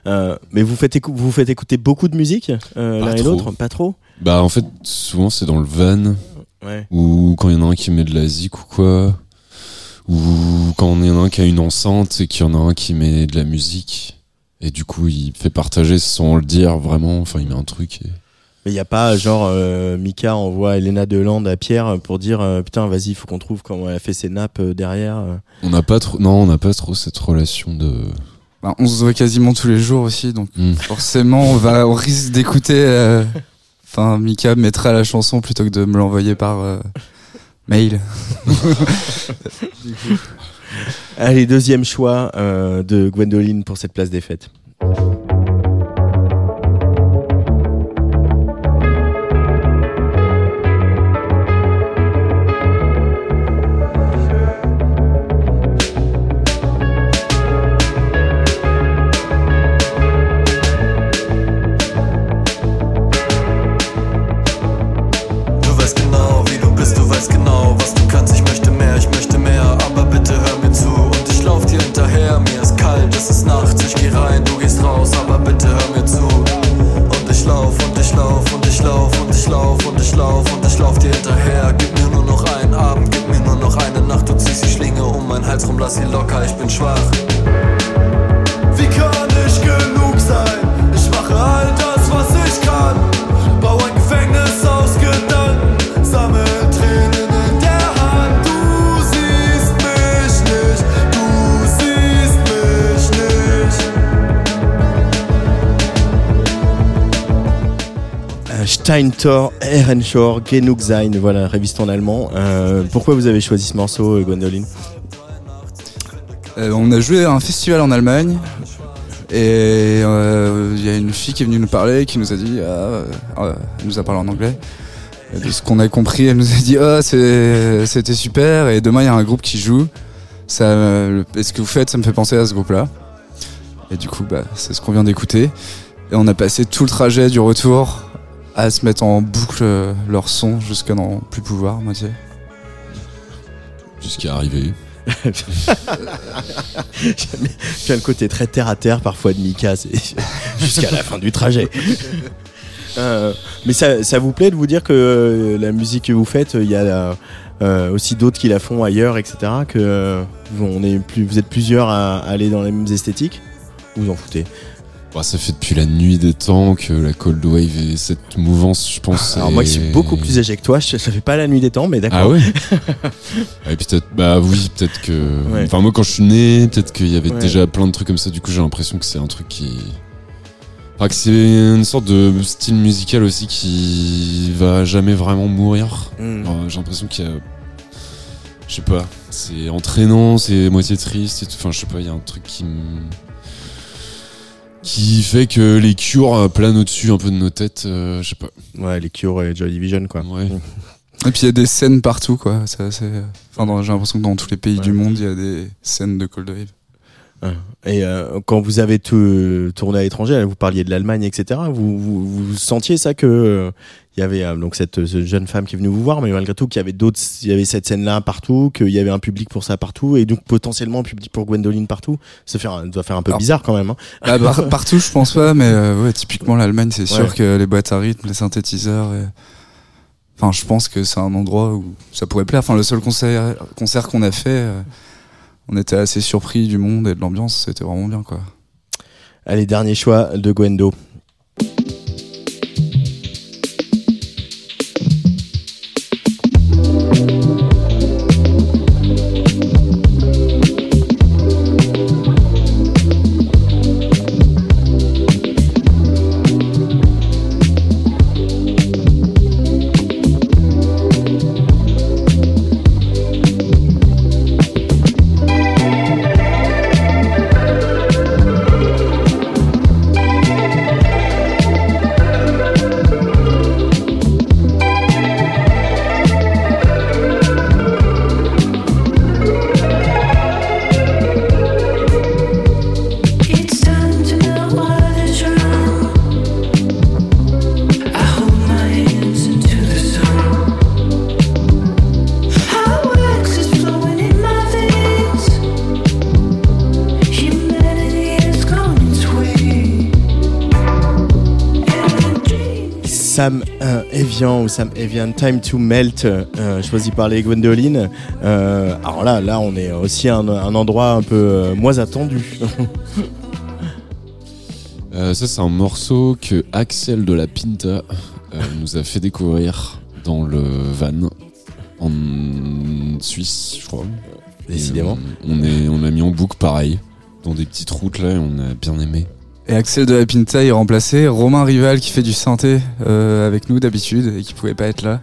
Euh, mais vous faites, écou- vous faites écouter beaucoup de musique euh, l'un et l'autre Pas trop? Bah, en fait, souvent, c'est dans le van, Ouais. ou quand il y en a un qui met de la zik ou quoi, ou quand il y en a un qui a une enceinte et qu'il y en a un qui met de la musique. Et du coup, il fait partager sans le dire vraiment. Enfin, il met un truc. Et... Mais il n'y a pas, genre, euh, Mika envoie Elena Deland à Pierre pour dire euh, Putain, vas-y, il faut qu'on trouve comment elle a fait ses nappes euh, derrière. euh. On n'a pas trop, non, on n'a pas trop cette relation de. Bah, on se voit quasiment tous les jours aussi, donc Hmm. forcément on va on risque d'écouter euh, enfin Mika mettra la chanson plutôt que de me l'envoyer par euh, mail Allez, deuxième choix euh, de Gwendoline pour cette place des fêtes. Steintor, Ehrenschor, Genug sein, voilà, réviste en allemand. Euh, pourquoi vous avez choisi ce morceau, euh, Gwendoline Euh, on a joué à un festival en Allemagne et il y a une fille qui est venue nous parler qui nous a dit, ah, elle nous a parlé en anglais. Et ce qu'on a compris, elle nous a dit, c'est- c'était super et demain il y a un groupe qui joue. Ça, ce que vous faites, ça me fait penser à ce groupe-là. Et du coup, bah, c'est ce qu'on vient d'écouter. Et on a passé tout le trajet du retour à se mettre en boucle euh, leur son jusqu'à n'en plus pouvoir, moitié. Jusqu'à arriver. Bien le côté très terre à terre parfois de Mika, jusqu'à la fin du trajet. Euh, mais ça, ça vous plaît de vous dire que euh, la musique que vous faites, il y a euh, aussi d'autres qui la font ailleurs, etc. Que euh, on est plus, vous êtes plusieurs à, à aller dans les mêmes esthétiques? Vous vous en foutez Bah, ça fait depuis la nuit des temps que la Cold Wave et cette mouvance, je pense. Alors moi qui est- suis beaucoup plus âgé que toi, je- ça fait pas la nuit des temps, mais Ah d'accord. ouais Ouais, peut-être, bah oui, peut-être que. Ouais. Enfin, moi quand je suis né, peut-être qu'il y avait déjà plein de trucs comme ça, du coup j'ai l'impression que c'est un truc qui. Enfin, que c'est une sorte de style musical aussi qui va jamais vraiment mourir. Mm. Alors, j'ai l'impression qu'il y a. Je sais pas, c'est entraînant, c'est moitié triste et tout. Enfin, je sais pas, il y a un truc qui me. Qui fait que les cures euh, planent au-dessus un peu de nos têtes, euh, je sais pas. Ouais, les Cure et Joy Division, quoi. Ouais. Et puis il y a des scènes partout, quoi. C'est assez- Enfin, dans- j'ai l'impression que dans tous les pays Ouais. du monde, il y a des scènes de Cold Wave. Et euh, quand vous avez tout, tourné à l'étranger, vous parliez de l'Allemagne, etc. Vous, vous, vous sentiez ça que euh, il y avait euh, donc cette, cette jeune femme qui est venue vous voir, mais malgré tout qu'il y avait d'autres, il y avait cette scène-là partout, qu'il y avait un public pour ça partout, et donc potentiellement un public pour Gwendoline partout. Ça fait, un- doit faire un peu Alors- bizarre quand même. Hein. Ah, par- partout, je pense pas, mais euh, ouais, typiquement l'Allemagne, c'est sûr Ouais. que les boîtes à rythme, les synthétiseurs. et- Enfin, je pense que c'est un endroit où ça pourrait plaire. Enfin, le seul concert, concert qu'on a fait, euh, on était assez surpris du monde et de l'ambiance. C'était vraiment bien, quoi. Allez, dernier choix de Gwendo. Sam Evian Time to Melt, euh, choisi par les Gwendoline. Euh, alors là, là, on est aussi à un, un endroit un peu euh, moins attendu. Ça, c'est un morceau que Axel de la Pinta nous a fait découvrir dans le van en Suisse, je crois. Décidément. On, est, on a mis en boucle pareil, dans des petites routes là, et on a bien aimé. Et Axel de la Pinta, il remplaçait Romain Rival qui fait du synthé euh, avec nous d'habitude et qui pouvait pas être là.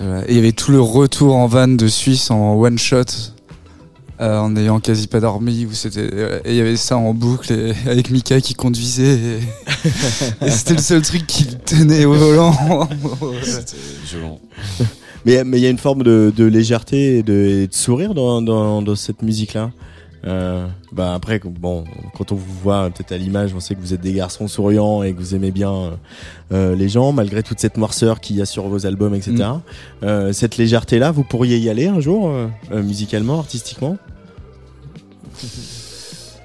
Et il y avait tout le retour en van de Suisse en one shot euh, en ayant quasi pas dormi et il y avait ça en boucle avec Mika qui conduisait et, c'était le seul truc qui tenait au volant. Mais il y a une forme de, légèreté et de, sourire dans cette musique-là. Euh, bah après, bon, quand on vous voit peut-être à l'image, on sait que vous êtes des garçons souriants et que vous aimez bien euh, euh, les gens, malgré toute cette noirceur qu'il y a sur vos albums, etc. Euh, cette légèreté-là, vous pourriez y aller un jour, euh, euh, musicalement, artistiquement,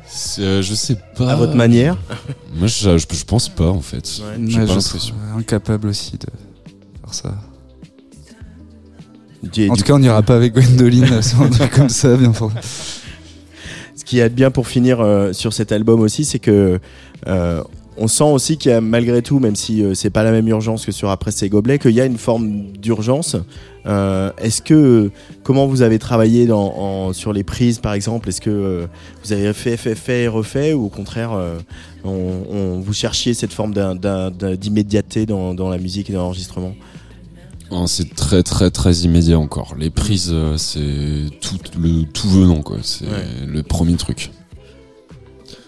C'est, euh, je sais pas. à votre manière? Moi, je, je, je pense pas en fait. Ouais. J'ai pas je l'impression. incapable aussi de faire ça. Du- En du- tout cas, on n'ira pas avec Gwendoline comme ça, bien fort. Ce qui est bien pour finir euh, sur cet album aussi, c'est que euh, on sent aussi qu'il y a malgré tout, même si euh, c'est pas la même urgence que sur après ces gobelets, qu'il y a une forme d'urgence. Euh, Est-ce que comment vous avez travaillé sur les prises par exemple? Est-ce que vous avez fait, fait, fait et refait ou au contraire on, on- vous cherchiez cette forme d'immédiateté dans, la musique et dans l'enregistrement? C'est très très très immédiat encore. Les prises, euh, c'est tout le tout venant quoi. C'est Ouais. le premier truc.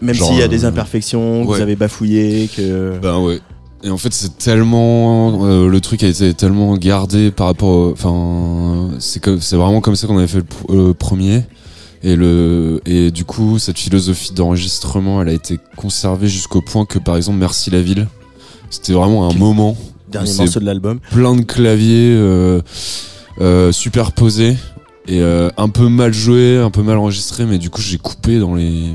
Même s'il y a des euh, imperfections, que ouais. vous avez bafouillé, que Ben ouais. Et en fait, c'est tellement euh, le truc a été tellement gardé par rapport. au- Enfin, c'est comme c'est vraiment comme ça qu'on avait fait le pr- euh, premier. Et le et du coup, cette philosophie d'enregistrement, elle a été conservée jusqu'au point que, par exemple, Merci la ville, c'était vraiment un moment. Dernier c'est morceau de l'album. plein de claviers euh, euh, superposés et euh, un peu mal joué, un peu mal enregistré, mais du coup j'ai coupé dans les,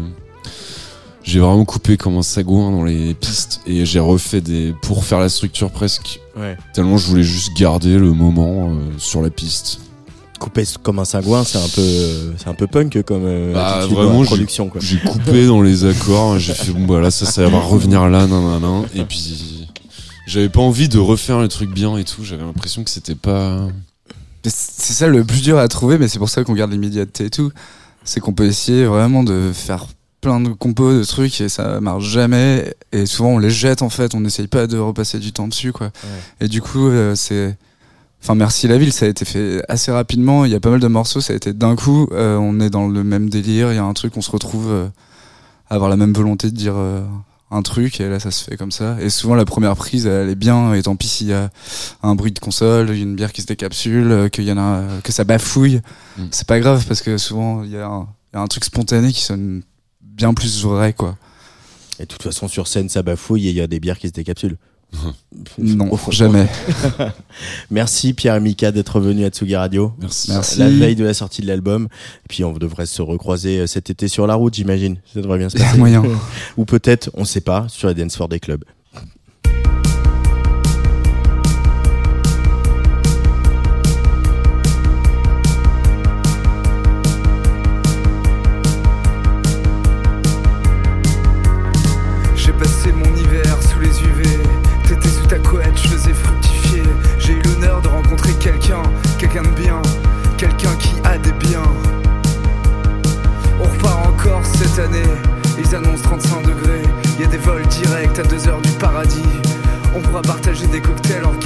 j'ai vraiment coupé comme un sagouin dans les pistes et j'ai refait des pour faire la structure presque. Ouais. Tellement je voulais juste garder le moment euh, sur la piste. Coupé comme un sagouin, c'est un peu, c'est un peu punk comme euh, Bah, vraiment, production quoi. J'ai coupé dans les accords, j'ai fait bon voilà ça ça va revenir là, nan, nan, nan. et puis j'avais pas envie de refaire le truc bien et tout. J'avais l'impression que c'était pas. C'est ça le plus dur à trouver, mais c'est pour ça qu'on garde l'immédiateté et tout. C'est qu'on peut essayer vraiment de faire plein de compos, de trucs, et ça marche jamais. Et souvent, on les jette, en fait. On n'essaye pas de repasser du temps dessus, quoi. Et du coup, euh, c'est... Enfin, Merci la ville, ça a été fait assez rapidement. Il y a pas mal de morceaux, ça a été d'un coup. euh, on est dans le même délire. Il y a un truc, on se retrouve euh, à avoir la même volonté de dire euh, un truc, et là, ça se fait comme ça. Et souvent, la première prise, elle est bien. Et tant pis s'il y a un bruit de console, une bière qui se décapsule, euh, qu'il y en a, euh, que ça bafouille. Mm. C'est pas grave parce que souvent, il y, a un- il y a un truc spontané qui sonne bien plus vrai, quoi. Et de toute façon sur scène ça bafouille et il y a des bières qui se décapsulent. Non, Au fond. jamais. Merci Pierre et Mika d'être venus à Tsugi Radio. Merci. Merci. La veille de la sortie de l'album. Et puis on devrait se recroiser euh, cet été sur la route, j'imagine. Ça devrait bien se passer. moyen. Ou peut-être, on sait pas, sur la dance for des clubs. Des cocktails en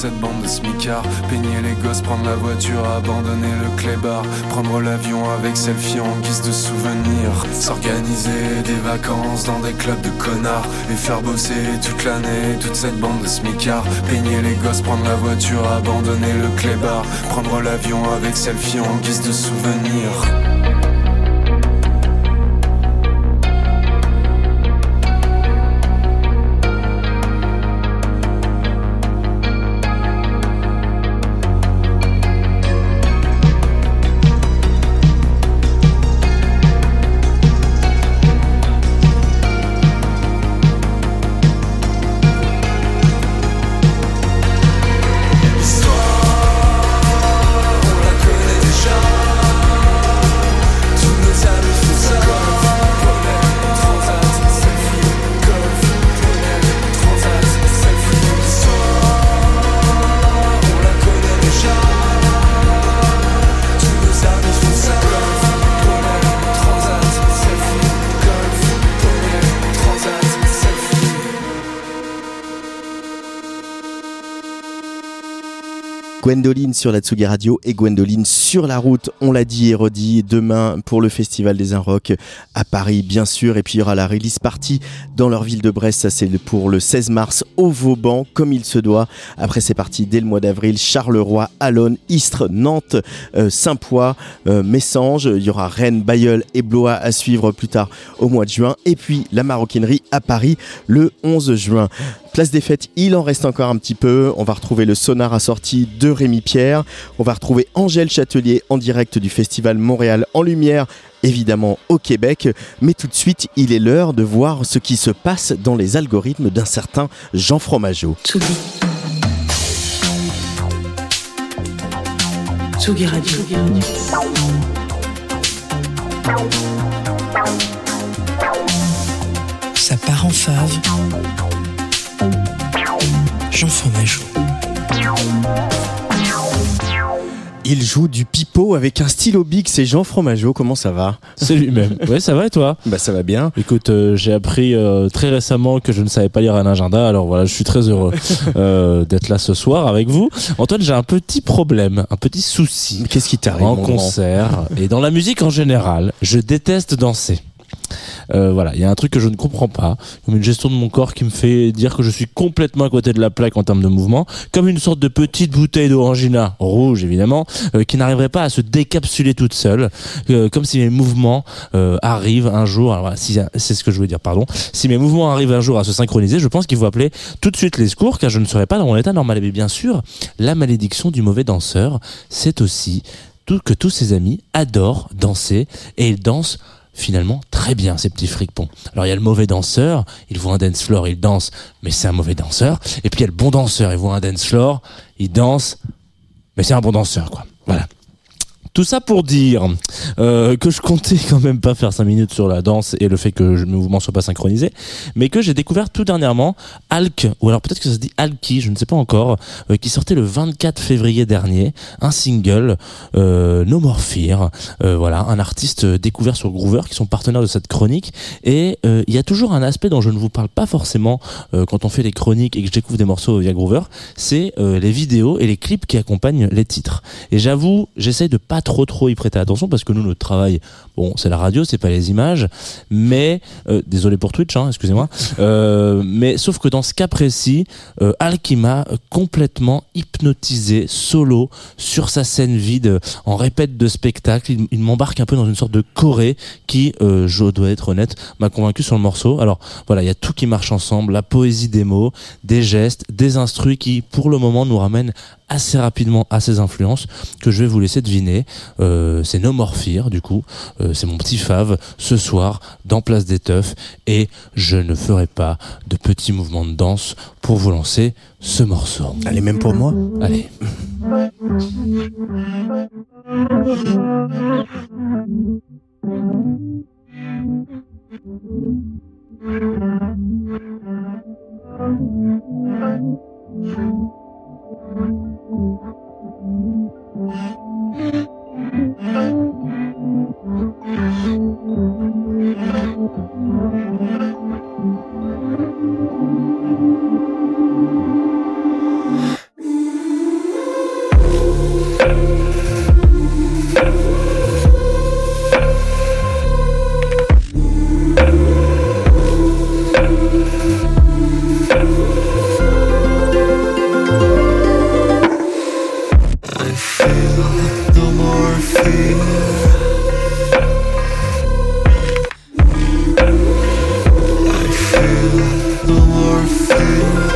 cette bande de smicards. Peigner les gosses, prendre la voiture, abandonner le clébard. Prendre l'avion avec selfie en guise de souvenir. S'organiser des vacances dans des clubs de connards. Et faire bosser toute l'année toute cette bande de smicards. Peigner les gosses, prendre la voiture, abandonner le clébard. Prendre l'avion avec selfie en guise de souvenir Gwendoline sur la Tsugi Radio et Gwendoline sur la route. On l'a dit et redit demain pour le Festival des Inrocks à Paris, bien sûr. Et puis il y aura la release party dans leur ville de Brest. Ça, c'est pour le 16 mars au Vauban, comme il se doit. Après, c'est parti dès le mois d'avril. Charleroi, Alonne, Istres, Nantes, euh, Saint-Poix, euh, Messanges. Il y aura Rennes, Bayeul et Blois à suivre plus tard au mois de juin. Et puis la maroquinerie à Paris le 11 juin. Place des fêtes, il en reste encore un petit peu. On va retrouver le sonar assorti de Rémi Pierre. On va retrouver Angèle Châtelier en direct du festival Montréal en lumière, évidemment au Québec. Mais tout de suite, il est l'heure de voir ce qui se passe dans les algorithmes d'un certain Jean Fromageau. Tsugi. Tsugi Radio. Ça part en fave. Jean Fromageau. Il joue du pipeau avec un stylo big, c'est Jean Fromageau. Comment ça va? C'est lui-même. Ouais, ça va et toi? Bah ça va bien. Écoute, euh, j'ai appris euh, très récemment que je ne savais pas lire un agenda, alors voilà, je suis très heureux euh, d'être là ce soir avec vous. Antoine, j'ai un petit problème, un petit souci. Qu'est-ce qui t'arrive En mon concert et dans la musique en général, je déteste danser. Euh, voilà, il y a un truc que je ne comprends pas, comme une gestion de mon corps qui me fait dire que je suis complètement à côté de la plaque en termes de mouvement, comme une sorte de petite bouteille d'orangina, rouge évidemment, euh, qui n'arriverait pas à se décapsuler toute seule, euh, comme si mes mouvements arrivent un jour, alors si, c'est ce que je voulais dire, pardon, si mes mouvements arrivent un jour à se synchroniser, je pense qu'il faut appeler tout de suite les secours, car je ne serai pas dans mon état normal. Mais bien sûr, la malédiction du mauvais danseur, c'est aussi que tous ses amis adorent danser, et ils dansent finalement très bien ces petits fricpons. Alors il y a le mauvais danseur, il voit un dance floor, il danse, mais c'est un mauvais danseur. Et puis il y a le bon danseur, il voit un dance floor, il danse, mais c'est un bon danseur quoi. Voilà. Tout ça pour dire euh, que je comptais quand même pas faire 5 minutes sur la danse et le fait que mes mouvements soient pas synchronisés, mais que j'ai découvert tout dernièrement Alk, ou alors peut-être que ça se dit Alki, je ne sais pas encore, euh, qui sortait le 24 février dernier, un single, euh, No More Fear, euh, voilà, un artiste découvert sur Groover, qui sont partenaires de cette chronique, et il y a toujours un aspect dont je ne vous parle pas forcément quand on fait les chroniques et que je découvre des morceaux via Groover, c'est les vidéos et les clips qui accompagnent les titres. Et j'avoue, j'essaye de pas trop trop y prêter attention parce que nous notre travail, bon, c'est la radio, c'est pas les images, mais euh, désolé pour Twitch, hein, excusez-moi. Euh, mais sauf que dans ce cas précis, euh, Al qui m'a complètement hypnotisé solo sur sa scène vide en répète de spectacle. Il, m'embarque un peu dans une sorte de choré qui, euh, je dois être honnête, m'a convaincu sur le morceau. Alors voilà, il y a tout qui marche ensemble, la poésie des mots, des gestes, des instrus qui, pour le moment, nous ramènent assez rapidement à ces influences que je vais vous laisser deviner. Euh, c'est No More Du coup. Euh, c'est mon petit fave ce soir dans Place des Teufs et je ne ferai pas de petits mouvements de danse pour vous lancer ce morceau. Allez, même pour moi Allez. No feel no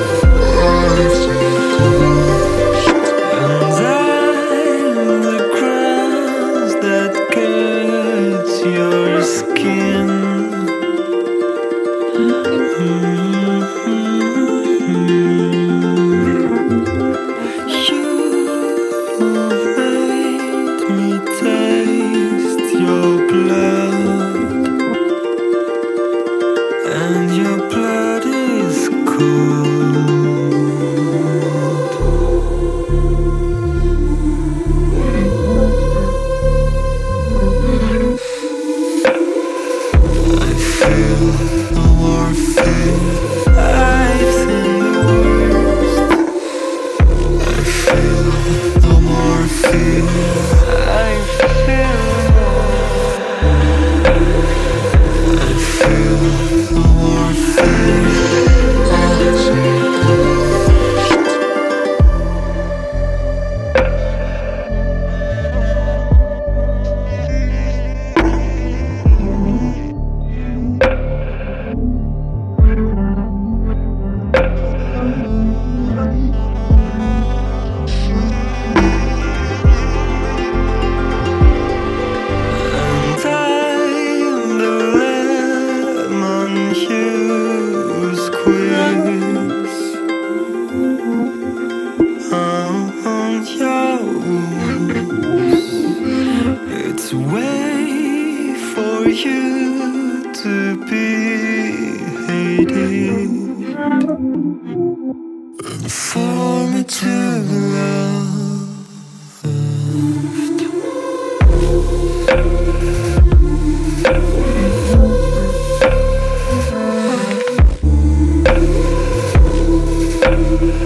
No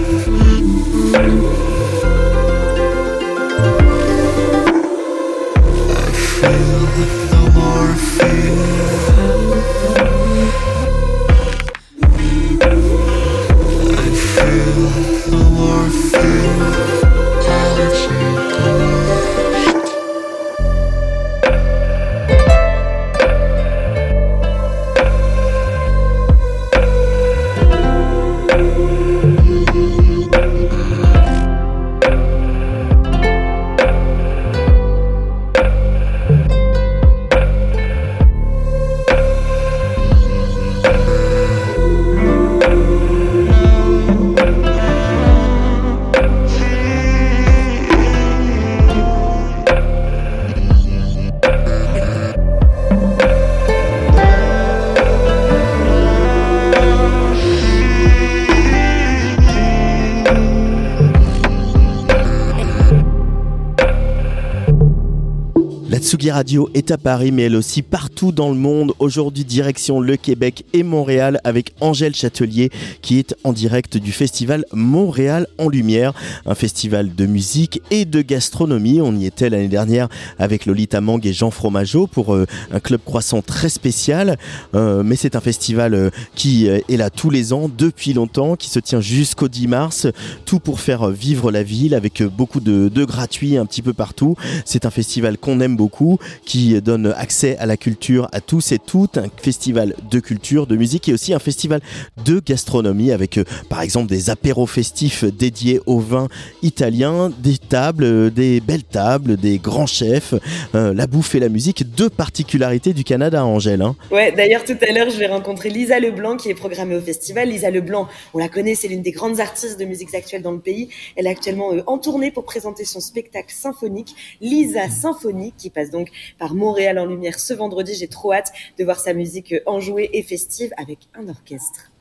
La Radio est à Paris, mais elle aussi partout dans le monde. Aujourd'hui, direction le Québec et Montréal avec Angèle Châtelier, qui est en direct du festival Montréal en Lumière, un festival de musique et de gastronomie. On y était l'année dernière avec Lolita Mang et Jean Fromageau pour euh, un club croissant très spécial. Euh, mais c'est un festival euh, qui est là tous les ans, depuis longtemps, qui se tient jusqu'au 10 mars. Tout pour faire vivre la ville avec beaucoup de gratuits un petit peu partout. C'est un festival qu'on aime beaucoup, qui donne accès à la culture à tous et toutes. Un festival de culture, de musique et aussi un festival de gastronomie avec euh, par exemple des apéros festifs dédiés au vin italien, des tables, euh, des belles tables, des grands chefs, euh, la bouffe et la musique. Deux particularités du Canada, Angèle. hein. Ouais, d'ailleurs, tout à l'heure, je vais rencontrer Lisa Leblanc qui est programmée au festival. Lisa Leblanc, on la connaît, c'est l'une des grandes artistes de musique actuelle dans le pays. Elle est actuellement en tournée pour présenter son spectacle symphonique, Lisa Symphonie, qui passe donc par Montréal en lumière ce vendredi. J'ai trop hâte de voir sa musique enjouée et festive avec un orchestre.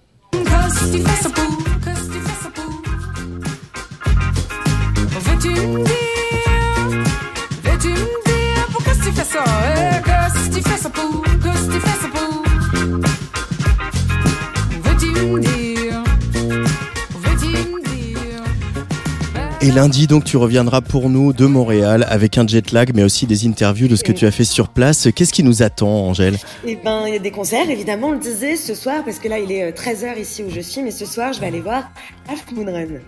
Et lundi, donc, tu reviendras pour nous de Montréal avec un jet lag, mais aussi des interviews de ce que tu as fait sur place. Qu'est-ce qui nous attend, Angèle? Eh ben, il y a des concerts, évidemment, on le disait ce soir, parce que là, il est 13h ici où je suis, mais ce soir, je vais aller voir Half Moon Run.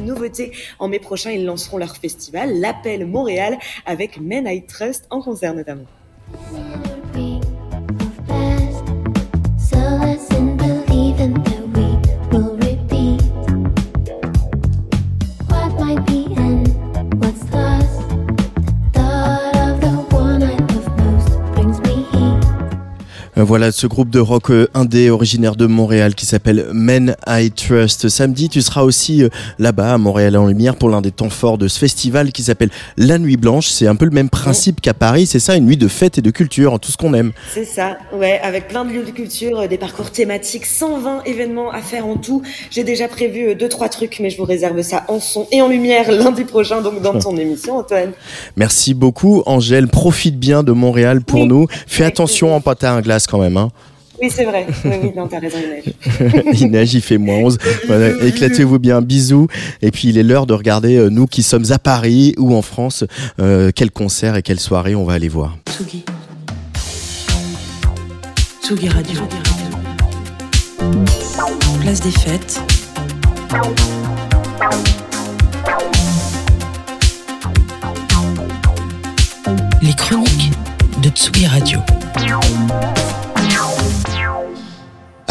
Une. En mai prochain, ils lanceront leur festival, l'appel Montréal, avec Men I Trust en concert notamment. Voilà ce groupe de rock euh, indé originaire de Montréal qui s'appelle Men I Trust. Samedi, tu seras aussi euh, là-bas à Montréal en Lumière pour l'un des temps forts de ce festival qui s'appelle La Nuit Blanche. C'est un peu le même principe qu'à Paris, c'est ça, une nuit de fête et de culture, tout ce qu'on aime. C'est ça, ouais, avec plein de lieux de culture, euh, des parcours thématiques, 120 événements à faire en tout. J'ai déjà prévu euh, deux, trois trucs, mais je vous réserve ça en son et en lumière lundi prochain, donc dans ton émission, Antoine. Merci beaucoup, Angèle. Profite bien de Montréal pour nous. Fais attention en pâte à un glace quand même. Hein. Oui, c'est vrai. Oui, oui, non, t'as raison, Inès. il neige, il fait moins 11. Voilà, Éclatez-vous bien, bisous. Et puis il est l'heure de regarder, euh, nous qui sommes à Paris ou en France, euh, quel concert et quelle soirée on va aller voir. Tsugi. Tsugi Radio. Place des fêtes. Les chroniques de Tsugi Radio.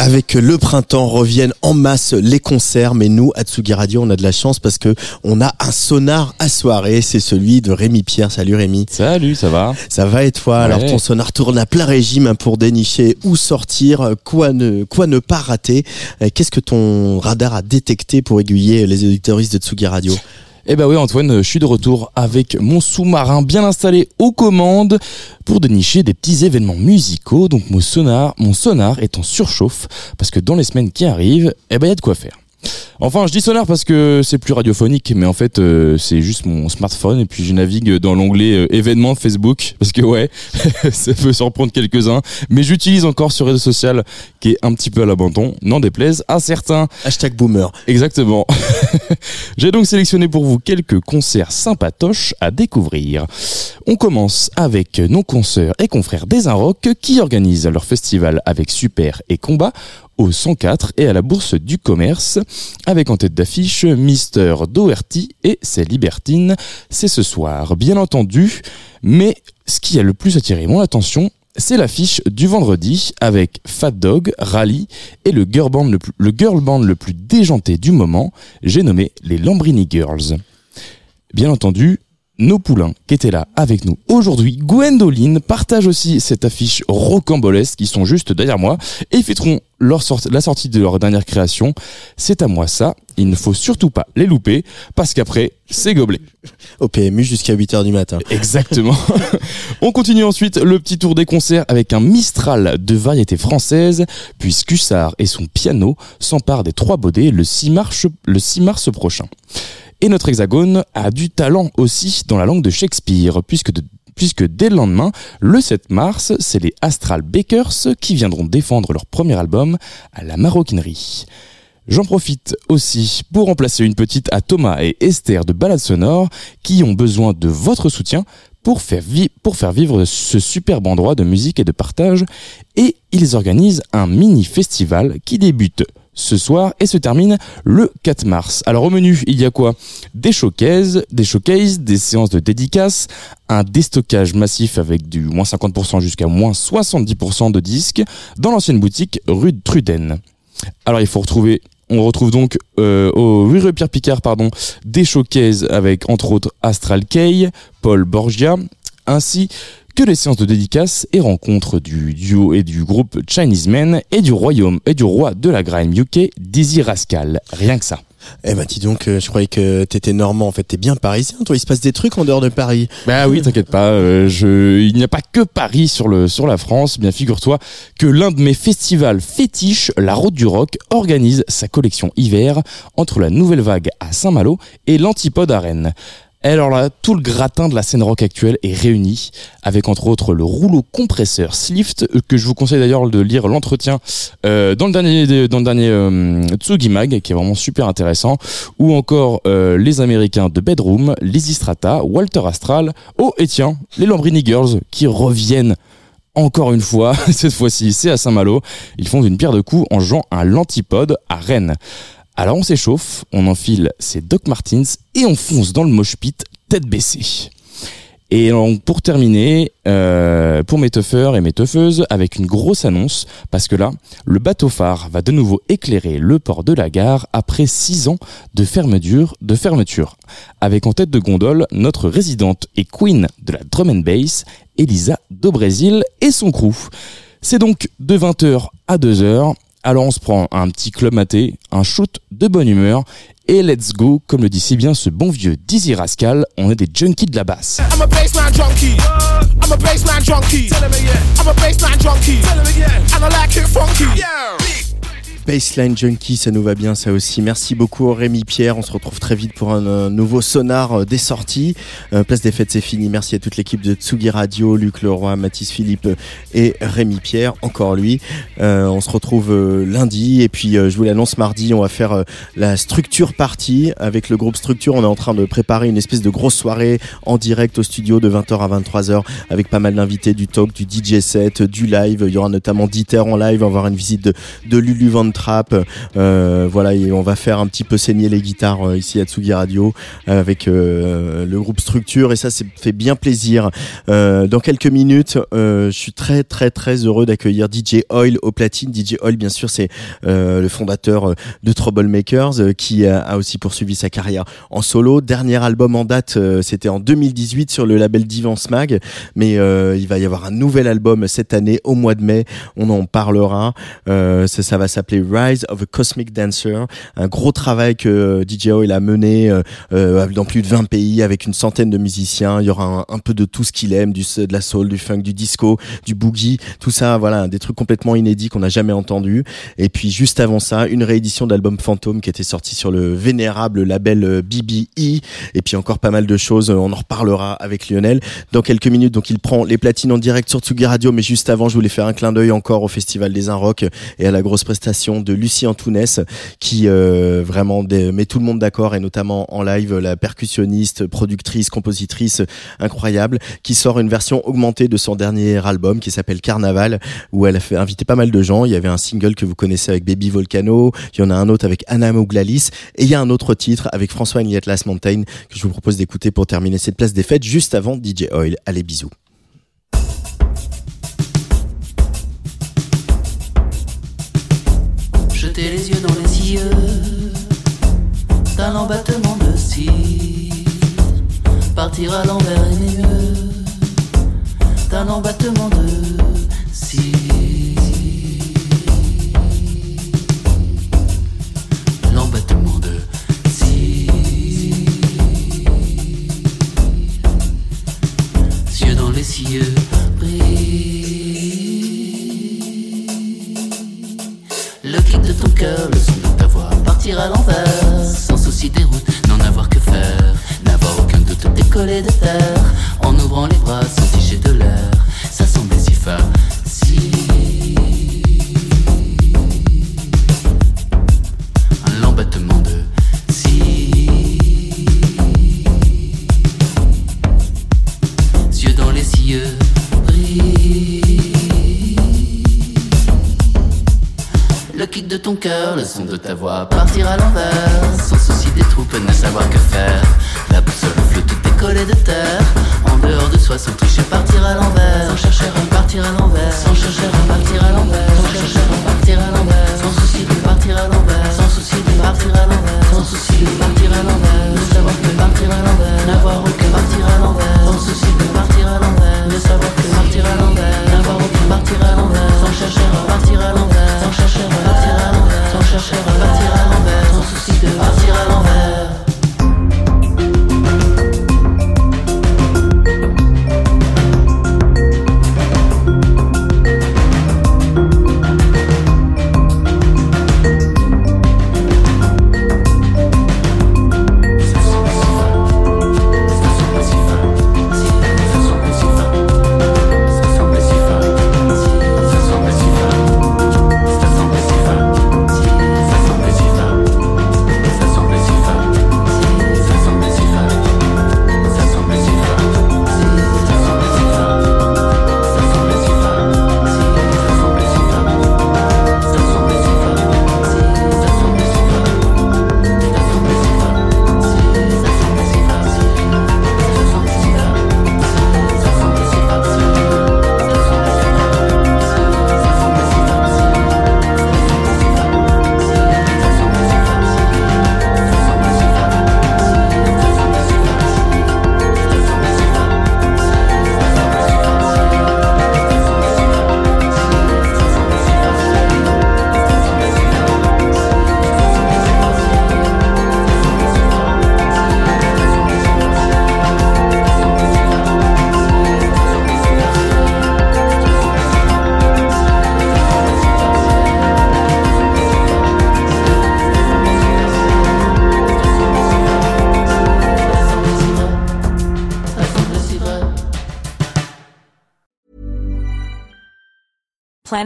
Avec le printemps reviennent en masse les concerts, mais nous, à Tsugi Radio, on a de la chance parce que on a un sonar à soirée, c'est celui de Rémi Pierre. Salut Rémi. Salut, ça va? Ça va et toi? Alors ton sonar tourne à plein régime hein, pour dénicher où sortir, quoi ne, quoi ne pas rater? Euh, Qu'est-ce que ton radar a détecté pour aiguiller les éditoristes de Tsugi Radio? Eh ben oui Antoine, je suis de retour avec mon sous-marin bien installé aux commandes pour dénicher des petits événements musicaux. Donc mon sonar, mon sonar est en surchauffe parce que dans les semaines qui arrivent, eh ben il y a de quoi faire. Enfin, je dis sonar parce que c'est plus radiophonique, mais en fait, euh, c'est juste mon smartphone et puis je navigue dans l'onglet euh, événements Facebook parce que ouais, ça peut surprendre quelques-uns, mais j'utilise encore ce réseau social qui est un petit peu à l'abandon, n'en déplaise à certains. Hashtag boomer. Exactement. J'ai donc sélectionné pour vous quelques concerts sympatoches à découvrir. On commence avec nos consoeurs et confrères des Rock qui organisent leur festival avec Super et Combat au 104 et à la Bourse du Commerce avec en tête d'affiche Mister Doherty et ses libertines. C'est ce soir, bien entendu, mais ce qui a le plus attiré mon attention, c'est l'affiche du vendredi avec Fat Dog, Rally et le girl band le plus, le girl band le plus déjanté du moment, j'ai nommé les Lambrini Girls. Bien entendu, nos poulains qui étaient là avec nous aujourd'hui, Gwendoline, partagent aussi cette affiche rocambolesque qui sont juste derrière moi et fêteront leur sorti- la sortie de leur dernière création. C'est à moi ça, il ne faut surtout pas les louper parce qu'après, c'est gobelet. Au PMU jusqu'à 8h du matin. Exactement. On continue ensuite le petit tour des concerts avec un Mistral de variété française, puis Cussard et son piano s'emparent des trois baudets le 6 mars, le 6 mars prochain. Et notre hexagone a du talent aussi dans la langue de Shakespeare, puisque dès le lendemain, le 7 mars, c'est les Astral Bakers qui viendront défendre leur premier album à la maroquinerie. J'en profite aussi pour remplacer une petite à Thomas et Esther de Balade Sonore qui ont besoin de votre soutien pour faire, vi- pour faire vivre ce superbe endroit de musique et de partage. Et ils organisent un mini festival qui débute ce soir et se termine le 4 mars. Alors au menu, il y a quoi? Des showcases, des showcases, des séances de dédicaces, un déstockage massif avec du moins 50% jusqu'à moins 70% de disques dans l'ancienne boutique rue de Truden. Alors il faut retrouver on retrouve donc euh, au rue Pierre Picard pardon, des showcases avec entre autres Astral Kay, Paul Borgia, ainsi que les séances de dédicaces et rencontres du duo et du groupe Chinese Men et du royaume et du roi de la grime UK, Dizzy Rascal. Rien que ça. Eh ben dis donc, euh, je croyais que t'étais normand, en fait t'es bien parisien, toi il se passe des trucs en dehors de Paris. Bah oui, t'inquiète pas, euh, je, il n'y a pas que Paris sur le sur la France. Bien figure-toi que l'un de mes festivals fétiches, la Route du Rock, organise sa collection hiver entre la Nouvelle Vague à Saint-Malo et l'Antipode à Rennes. Et Alors là, tout le gratin de la scène rock actuelle est réuni, avec entre autres le rouleau compresseur Slift, que je vous conseille d'ailleurs de lire l'entretien euh, dans le dernier, dans dernier euh, Tsugi Mag, qui est vraiment super intéressant, ou encore euh, les Américains de Bedroom, Lizzy Strata, Walter Astral, oh et tiens, les Lambrini Girls qui reviennent encore une fois, cette fois-ci c'est à Saint-Malo, ils font une pierre de coups en jouant un l'antipode à Rennes. Alors on s'échauffe, on enfile ses Doc Martens et on fonce dans le mosh pit tête baissée. Et pour terminer, euh, pour mes et mes avec une grosse annonce, parce que là, le bateau phare va de nouveau éclairer le port de la gare après six ans de fermeture, de fermeture. Avec en tête de gondole notre résidente et queen de la drum and bass, Elisa do Brésil et son crew. C'est donc de 20h à 2h. Alors on se prend un petit club maté, un shoot de bonne humeur et let's go, comme le dit si bien ce bon vieux Dizzy Rascal, on est des junkies de la basse. I'm a baseline junkie. I'm a baseline junkie. Tell him again. I'm a baseline junkie. Tell him again. And I like it funky. Baseline Junkie, ça nous va bien ça aussi. Merci beaucoup Rémi Pierre, on se retrouve très vite pour un, nouveau sonar euh, des sorties. Euh, Place des fêtes c'est fini, merci à toute l'équipe de Tsugi Radio, Luc Leroy, Mathis Philippe euh, et Rémi Pierre, encore lui. On se retrouve lundi et puis je vous l'annonce mardi, on va faire la structure partie avec le groupe Structure. On est en train de préparer une espèce de grosse soirée en direct au studio de 20h à 23h avec pas mal d'invités, du talk, du DJ set, du live. Il y aura notamment Dieter en live, on va avoir une visite de, de Lulu Van trap. Euh, voilà, et on va faire un petit peu saigner les guitares euh, ici à Tsugi Radio euh, avec le groupe Structure et ça, c'est fait bien plaisir. Dans quelques minutes, je suis très très très heureux d'accueillir DJ Oil au platine. DJ Oil, bien sûr, c'est le fondateur de Troublemakers qui a, aussi poursuivi sa carrière en solo. Dernier album en date, c'était en 2018 sur le label Divance Mag, mais euh, il va y avoir un nouvel album cette année au mois de mai. On en parlera. Euh, ça, ça va s'appeler Rise of a Cosmic Dancer. Un gros travail que euh, DJ Oil a mené euh, euh, dans plus de 20 pays avec une centaine de musiciens. Il y aura un, un peu de tout ce qu'il aime, du, de la soul, du funk, du disco, du boogie, tout ça. Voilà, des trucs complètement inédits qu'on n'a jamais entendus. Et puis juste avant ça, une réédition d'album Fantôme qui était sorti sur le vénérable label BBE. Et puis encore pas mal de choses. On en reparlera avec Lionel dans quelques minutes. Donc il prend les platines en direct sur Tsugi Radio. Mais juste avant, je voulais faire un clin d'œil encore au Festival des Inrocks et à la grosse prestation de Lucie Antounès qui euh, vraiment met tout le monde d'accord et notamment en live la percussionniste, productrice, compositrice incroyable qui sort une version augmentée de son dernier album qui s'appelle Carnaval où elle a fait inviter pas mal de gens. Il y avait un single que vous connaissez avec Baby Volcano, il y en a un autre avec Anna Mouglalis et il y a un autre titre avec François Niette Last Mountain que je vous propose d'écouter pour terminer cette place des fêtes juste avant DJ Oil. Allez bisous. Yeux dans les cieux d'un embattement de cils. Partir à l'envers aimer mieux d'un embattement de cils. L'embattement de cils. Yeux dans les cieux le son de ta voix, partir à l'envers, sans souci des routes, n'en avoir que faire, n'avoir aucun doute, décoller de terre, en ouvrant les bras, sans tiger de l'air, ça semblait si facile. Le kick de ton cœur, le son de ta voix, partir à l'envers, sans souci des troupes, ne savoir que faire. La boussole flotte tout décollé de terre, en dehors de soi, sans toucher, partir à l'envers, sans chercher à partir à l'envers, sans chercher à partir à l'envers, sans chercher à partir à l'envers, sans souci de partir à l'envers, sans souci de partir à l'envers, sans souci de partir à l'envers, ne savoir que partir à l'envers, n'avoir aucun partir à l'envers, sans souci de partir à l'envers, ne savoir que partir à l'envers, à l'envers, sans chercher à partir à l'envers, sans chercher à partir à l'envers, sans chercher à partir à l'envers, sans souci de partir à l'envers.